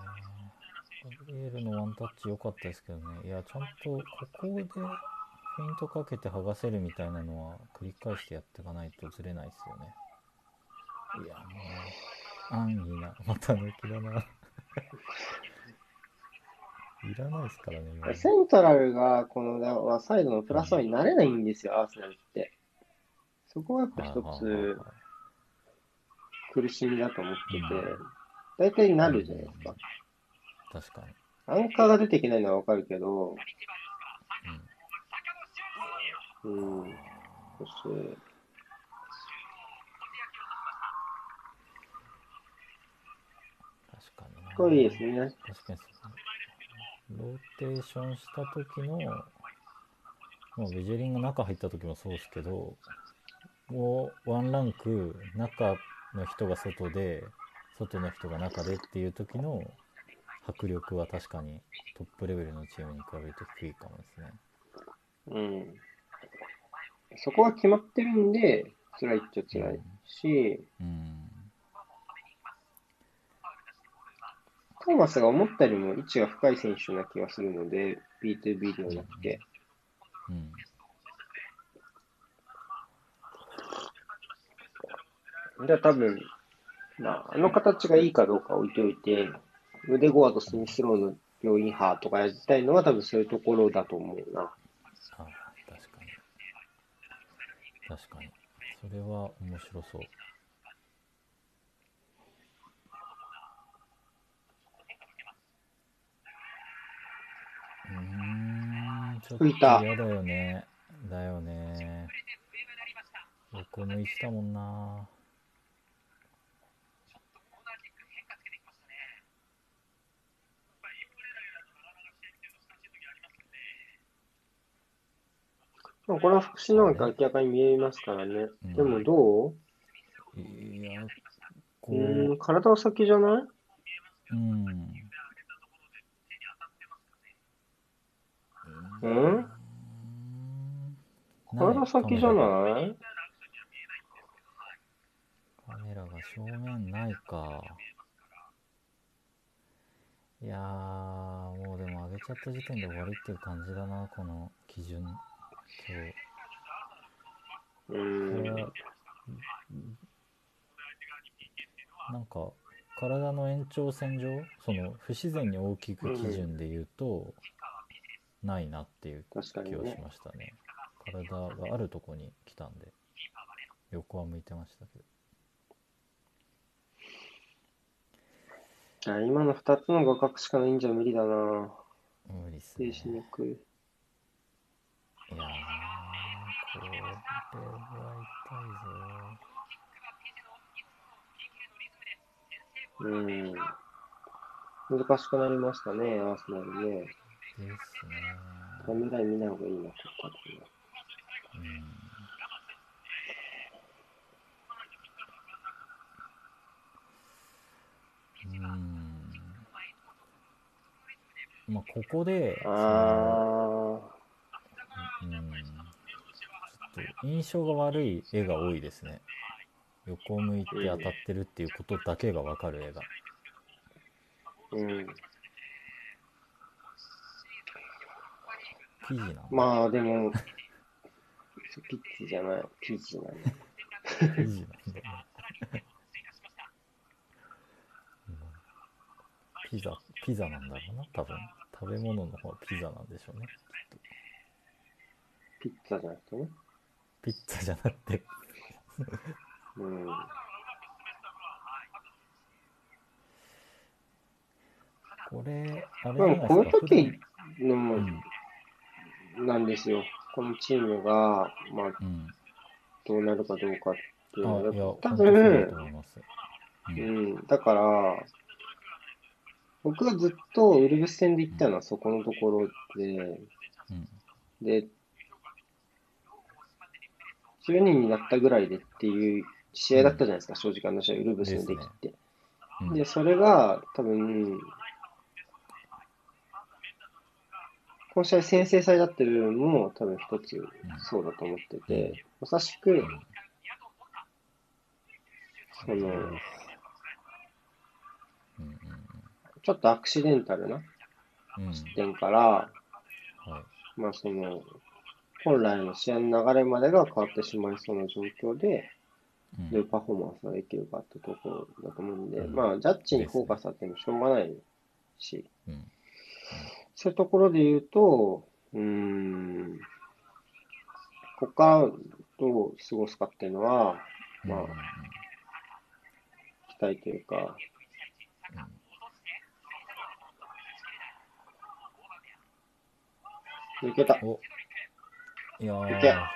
ガブリエルのワンタッチ良かったですけどね。いや、ちゃんとここでフェイントかけて剥がせるみたいなのは繰り返してやっていかないとずれないですよね。いや、もう、安易な、また抜きだな。いらないですからね、セントラルがこのサイドのプラスワンになれないんですよ、アーセナルって。そこはやっぱ一つはいはいはいはい苦しみだと思っててうん、大体なるじゃないですか。確かに。アンカーが出てきないのはわかるけど、うんうん、そして、確かにな。これいいですね。確かにローテーションした時の、まあ、ベジェリンが中入った時もそうですけど、もうワンランク中の人が外で、外の人が中でっていう時の迫力は確かにトップレベルのチームに比べると低いかもですね。うん。そこは決まってるんで、辛いっちゃ辛いし、うん。トーマスが思ったよりも位置が深い選手な気がするので、B2B ではなくて。うん。じゃあ多分、まあ、あの形がいいかどうか置いておいて、腕ゴアとスミスローの病院派とかやりたいのは多分そういうところだと思うな。あ確かに。確かに。それは面白そう。うーん、ちょっと嫌だよね。だよね。横向いてたもんな。まあこれは福祉のが明らかに見えますからね。うんでもどう？いや、こうーん、う、体は先じゃない？うん。うん？ん体先じゃない？カメラが正面ないか。いやー、もうでも上げちゃった時点で終わりっていう感じだな、この基準。今う日。こーん。なんか、体の延長線上、その不自然に大きく基準で言うと、ないなっていう気はしね。ましたね。体があるとこに来たんで、横は向いてましたけど。あ今の二つの画角しかないんじゃ無理だな。無理っす静ね。止にくい。いやー、これは痛いぞ。うん。難しくなりましたね、アーセナルね。ですね。未来見ない方がいいな、ここからうん。うん。まあ、ここで、あうん、ちょっと印象が悪い絵が多いですね。横を向いて当たってるっていうことだけがわかる絵が。ー、うん。記事な。まあでも、ピッチじゃない、ピッチなんだ。記事なんだピザ、ピザなんだろうな、多分。食べ物の方はピザなんでしょうね。ピッツァじゃなくてね。ピッツァじゃなくて、うん。これ、あれじないですか。時普の、段なんですよ。このチームが、まあ、うん。うん。どうなるかどうかっていうあ、のは、多分と、思います。う。うんん、だから、僕がずっとウルブス戦で言ったのはそこのところで、うん。で、10人になったぐらいでっていう試合だったじゃないですか、正直あの試合、ウルブスの出来って。うん。で、それが多分、この試合先制されたっていう部分も多分一つそうだと思ってて、まさしく、その、うん。うん。ちょっとアクシデンタルな。視点から、はい。まあその、本来の試合の流れまでが変わってしまいそうな状況で、うん。どういうパフォーマンスができるかってところだと思うんで、うん。まあ、ジャッジにフォーカスあってもしょうがないし、うん。そういうところで言うと、うーん、ここからどう過ごすかっていうのは、まあうん期待というか、うん。いけた。おいやー、来た。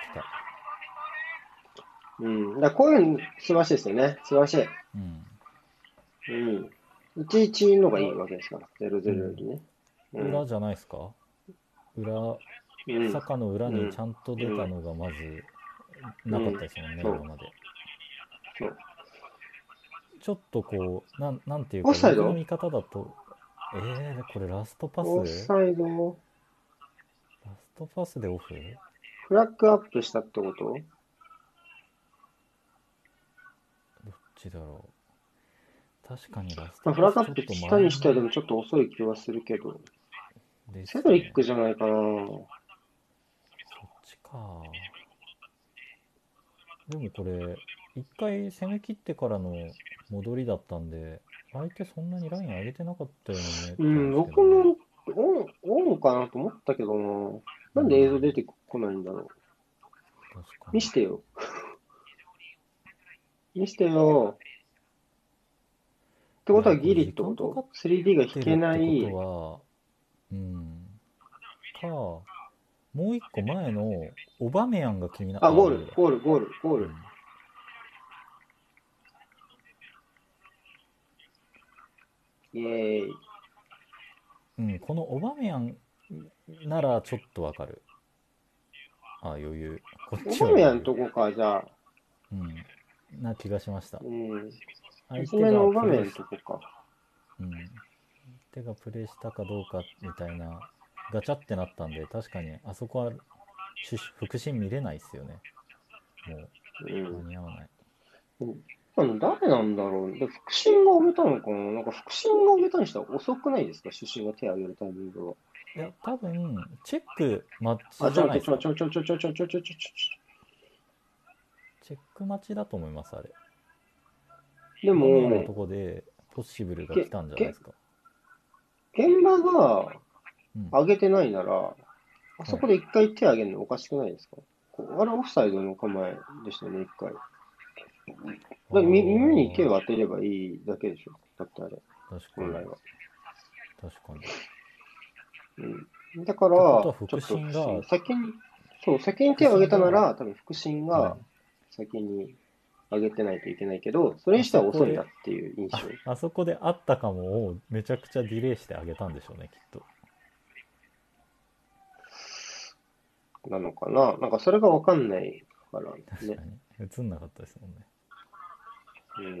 うん。だこういうの素晴らしいですよね。素晴らしい。うん。うん。1-1のがいいわけですから、0-0よりね。うん。裏じゃないですか？裏、うん、坂の裏にちゃんと出たのがまずなかったですもんね、うん今まで。そうちょっとこう、なんなんていうか、オフサイド？僕の見方だと、えー、これラストパス？オフサイド、ラストパスでオフ？フラッグアップしたってこと？どっちだろう。確かにラストまあ、フラッグアップしたにしてはでももちょっと遅い気はするけど、ですセドリックじゃないかな。そっちか。でもこれ、一回攻め切ってからの戻りだったんで、相手そんなにライン上げてなかったようにうん、僕もオン、オンかなと思ったけどな。なんで映像出てこないんだろう。見してよ。見してよ。ってことはギリってこと ?3D が引けない。ってことは、うん。か、もう一個前のオバメヤンが気になあ、ゴール、だゴール、ゴール、ゴール。うんイェーイ。うん、このオバメヤンならちょっとわかる。あ余裕。こっオちは。とこか、じゃあ。うん。な気がしました。うん。相低めのオバメヤンプレーしとこか。うん。手がプレイしたかどうかみたいな、ガチャってなったんで、確かにあそこは主腹心見れないっすよね。もうう間ん。に合わない。あの誰なんだろう。で、腹心が上げたのかな？なんか腹心が上げたにしては遅くないですか？主審が手を挙げるタイミングは。や、多分、チェック待ちじゃないですか。チェック待ちだと思います、あれ。でも、のとこで、ポッシブルが来たんじゃないですか。現場が上げてないなら、うん、あそこで一回手上げるのおかしくないですか、はい、あれオフサイドの構えでしたね、一回。だ耳に手を当てればいいだけでしょ。だってあれ、確かに。確かに。うん。だから、ちょっと先に、そう、先に手を挙げたなら、多分腹心がうん先に上げてないといけないけど、それにしては遅いなっていう印象。ああそこであったかもをめちゃくちゃディレイしてあげたんでしょうね、きっと。なのかな？なんかそれがわかんないからね。確かに。映んなかったですもんね。うん。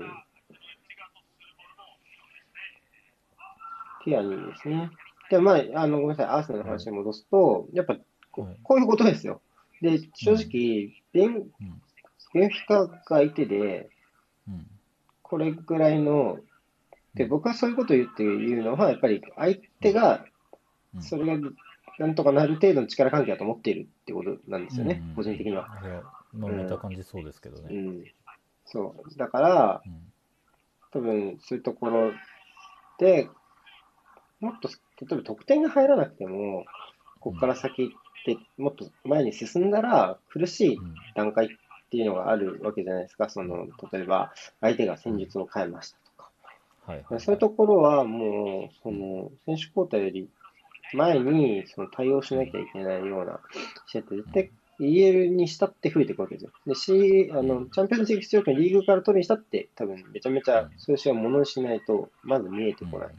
ティアニーですね。で、まあ、あの、ごめんなさい、アーセナルの話に戻すと、やっぱこはい、こういうことですよ。で、正直、ベン、うん。ベンフィカが相手で、うん。これぐらいの、で、僕はそういうことを言って言うのは、やっぱり相手が、うんそれがなんとかなる程度の力関係だと思っているってことなんですよね、うん個人的には。。まあ見た感じそうですけどね。うん。そう。だから、うん。多分そういうところで、もっと、例えば得点が入らなくても、ここから先って、もっと前に進んだら、苦しいうん段階っていうのがあるわけじゃないですか。その、例えば、相手が戦術を変えましたとか。はいはい。そういうところはもう、その、選手交代より前に、その対応しなきゃいけないような試合って絶対 EL にしたって増えていくわけですよ。で、C、あの、チャンピオンズリーグ出場権リーグから取るにしたって、多分めちゃめちゃそういう試合をものにしないと、まず見えてこない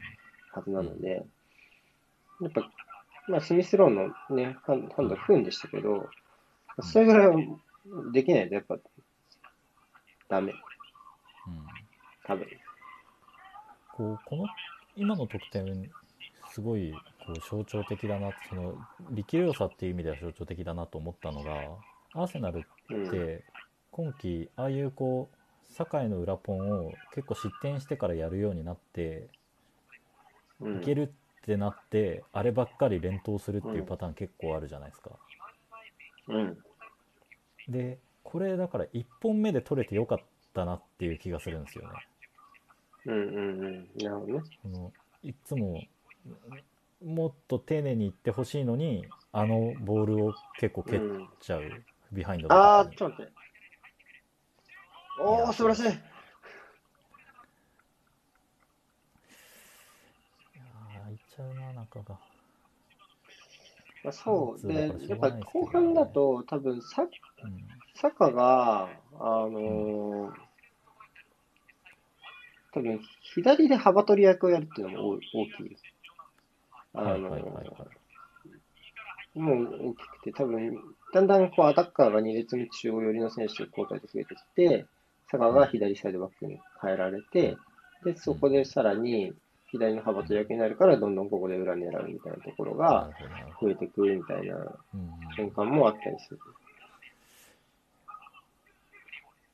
はずなので、やっぱ、まあ、スミスローンのね、ハンド不運でしたけど、それぐらいはできないとやっぱ、ダメ、うん。多分。こう、この、今の得点、すごい、こう、象徴的だな、その、力量差っていう意味では象徴的だなと思ったのが、アーセナルうん。って、今季、ああいうこう、堺の裏ポンを結構失点してからやるようになって、うんいけるってなって、あればっかり連投するっていうパターン結構あるじゃないですか。うん。で、これだから1本目で取れてよかったなっていう気がするんですよね。うんうんうん。なるほどね。いつももっと丁寧にいってほしいのにあのボールを結構蹴っうん、ちゃう、ビハインドのあー、時にちょっと待って。おー、素晴らしい。いやーいっちゃうな中がまあ、そう。でやっぱ後半だと、多分サうんサカが、あのー多分左で幅取り役をやるっていうのも大大きい。あのーはいはいはいはいもう大きくて、多分だんだんこうアタッカーが2列目中央寄りの選手交代で増えてきて、サカが左サイドバックに変えられて、で、そこでさらに左の幅取り役になるから、どんどんここで裏狙うみたいなところなが増えてくるみたいな瞬間もあったりする。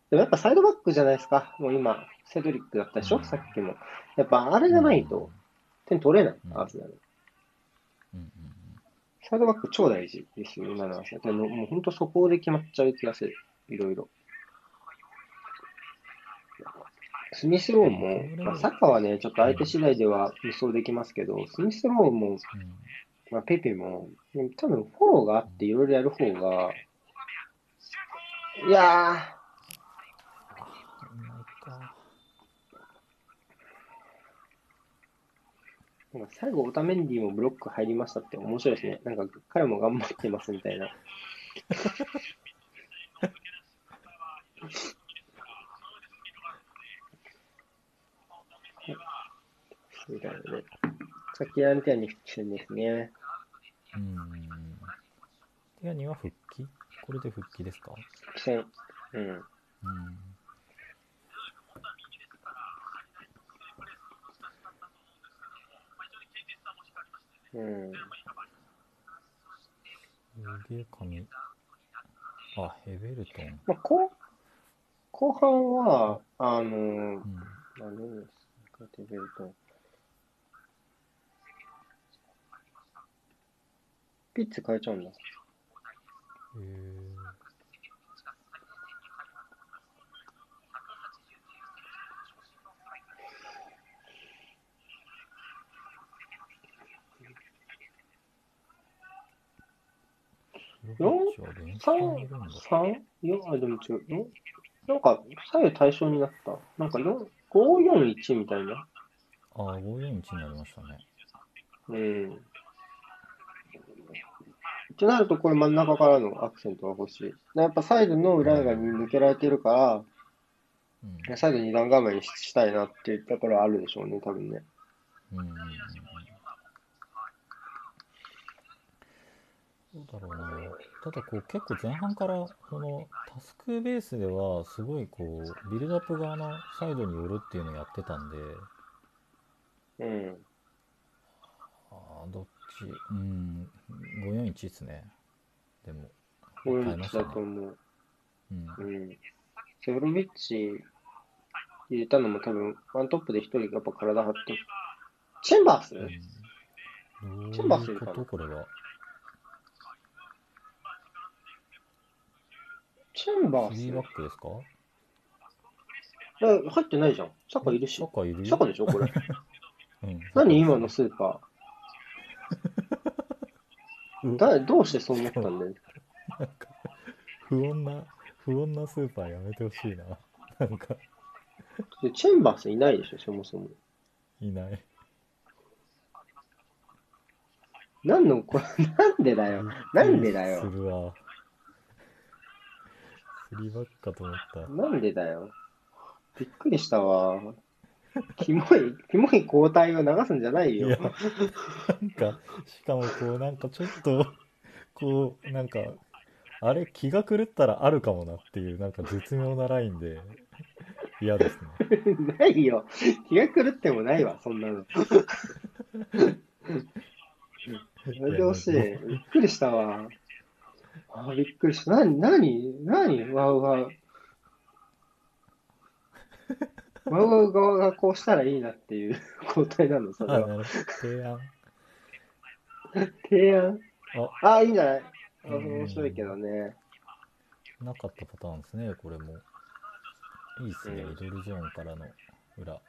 でもやっぱサイドバックじゃないですか。もう今、セドリックだったでしょ、うんさっきも。やっぱあれがないと点取れない、サイドバック超大事ですよ、今のアーセもう本当そこで決まっちゃう気がする。いろいろ。スミスローンも、まあ、サッカーはね、ちょっと相手次第では無双できますけど、スミスローンも、うんまあ、ペペも、うん多分フォローがあっていろいろやる方が、いやー、なんか最後、オタメンディもブロック入りましたって面白いですね。なんか彼も頑張ってますみたいな。みたいなね。さっきアンテアに復帰戦ですね。うんティアニは復帰？これで復帰ですか？復帰戦。うん。うん。うん。腕髪。あ、ヘベルトン。まあ、後後半は、あの、うん。何ですか、テベルト。ピッツ変えちゃうんだ。へえスロバチは練習にいるんだ。3? 4? あ、でも違う。4? なんか、左右対称になった。なんか4、541みたいな。ああ、541になりましたね。うん。ってなると、これ真ん中からのアクセントが欲しい。やっぱサイドの裏側に抜けられてるから、うん。サイド二段構えにしたいなっていうところはあるでしょうね、多分ね。うん。どうだろうな。ただこう結構前半からこのタスクベースではすごいこうビルドアップ側のサイドに寄るっていうのをやってたんで、うん。ああ、どっち、うん、541ですね。でも、俺もだ。と思う。うん。うん。セフロビッチ入れたのも多分、ワントップで一人やっぱ体張って。チェンバースうん、チェンバース入れたのこれは。チェンバ3バーックですか？スえ入ってないじゃん。サッカーいるしサ。ッカーいるサッカーでしょこれ。うん、何今のスーパうんー？だどうしてそう思ったんだよ。なんか、不穏な、不穏なスーパーやめてほしいな。なんか、でチェンバースいないでしょ、そもそも。いない。なんの、これ、なんでだよ。なんでだよするわ。スリーバックかと思った。なんでだよ。びっくりしたわ。キモい、キモい交代を流すんじゃないよ。なんか、しかもこう、なんかちょっと、こう、なんか、あれ、気が狂ったらあるかもなっていう、なんか絶妙なラインで、嫌ですね。ないよ。気が狂ってもないわ、そんなの。やめてほしい。びっくりしたわ。あ、びっくりした。なに、なに、なに、ワウワウ。ワウワウ側がこうしたらいいなっていう 交代なの、それあ、は。なるほど。提案。提案？あ、あ、いいんじゃない？あうん面白いけどね。なかったパターンですね、これも。いいですね、うんミドルゾーンからの裏。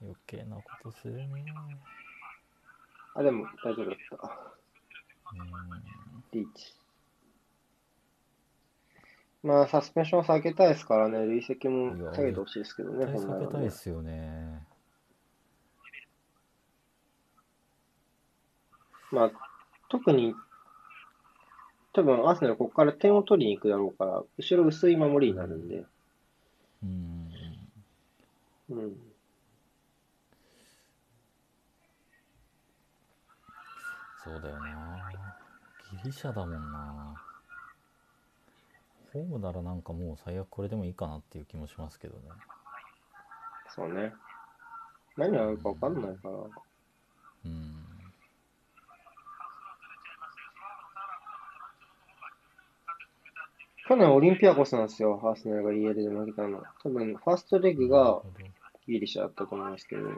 余計なことするね。あ、でも大丈夫だった。うん。リーチ。まあ、サスペンション下げたいですからね、累積も下げてほしいですけどね、絶対避け本来はねたいですよね。まあ、特に、多分アーセナルここから点を取りに行くだろうから、後ろ薄い守りになるんで、うん。うん。そうだよな。ギリシャだもんな。ホームならなんかもう最悪これでもいいかなっていう気もしますけどね。そうね。何があるか分かんないから。うん。去年オリンピアコスなんですよ、アーセナルが EL で負けたの。多分、ファーストレグがギリシャだったと思いますけど、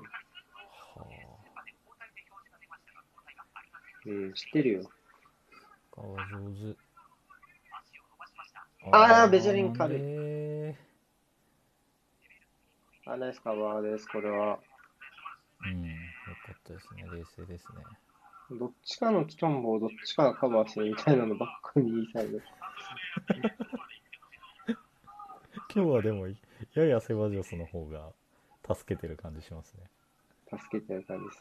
うん、知ってるよ。あ。顔上手。あーベジャリン軽いい。あ、ナイスカバーです、これは。うん。よかったですね。冷静ですね。どっちかのキトンボをどっちかがカバーしてるみたいなのばっかり言いたいです。今日はでも、ややセバジョスの方が助けてる感じしますね。助けてる感じです。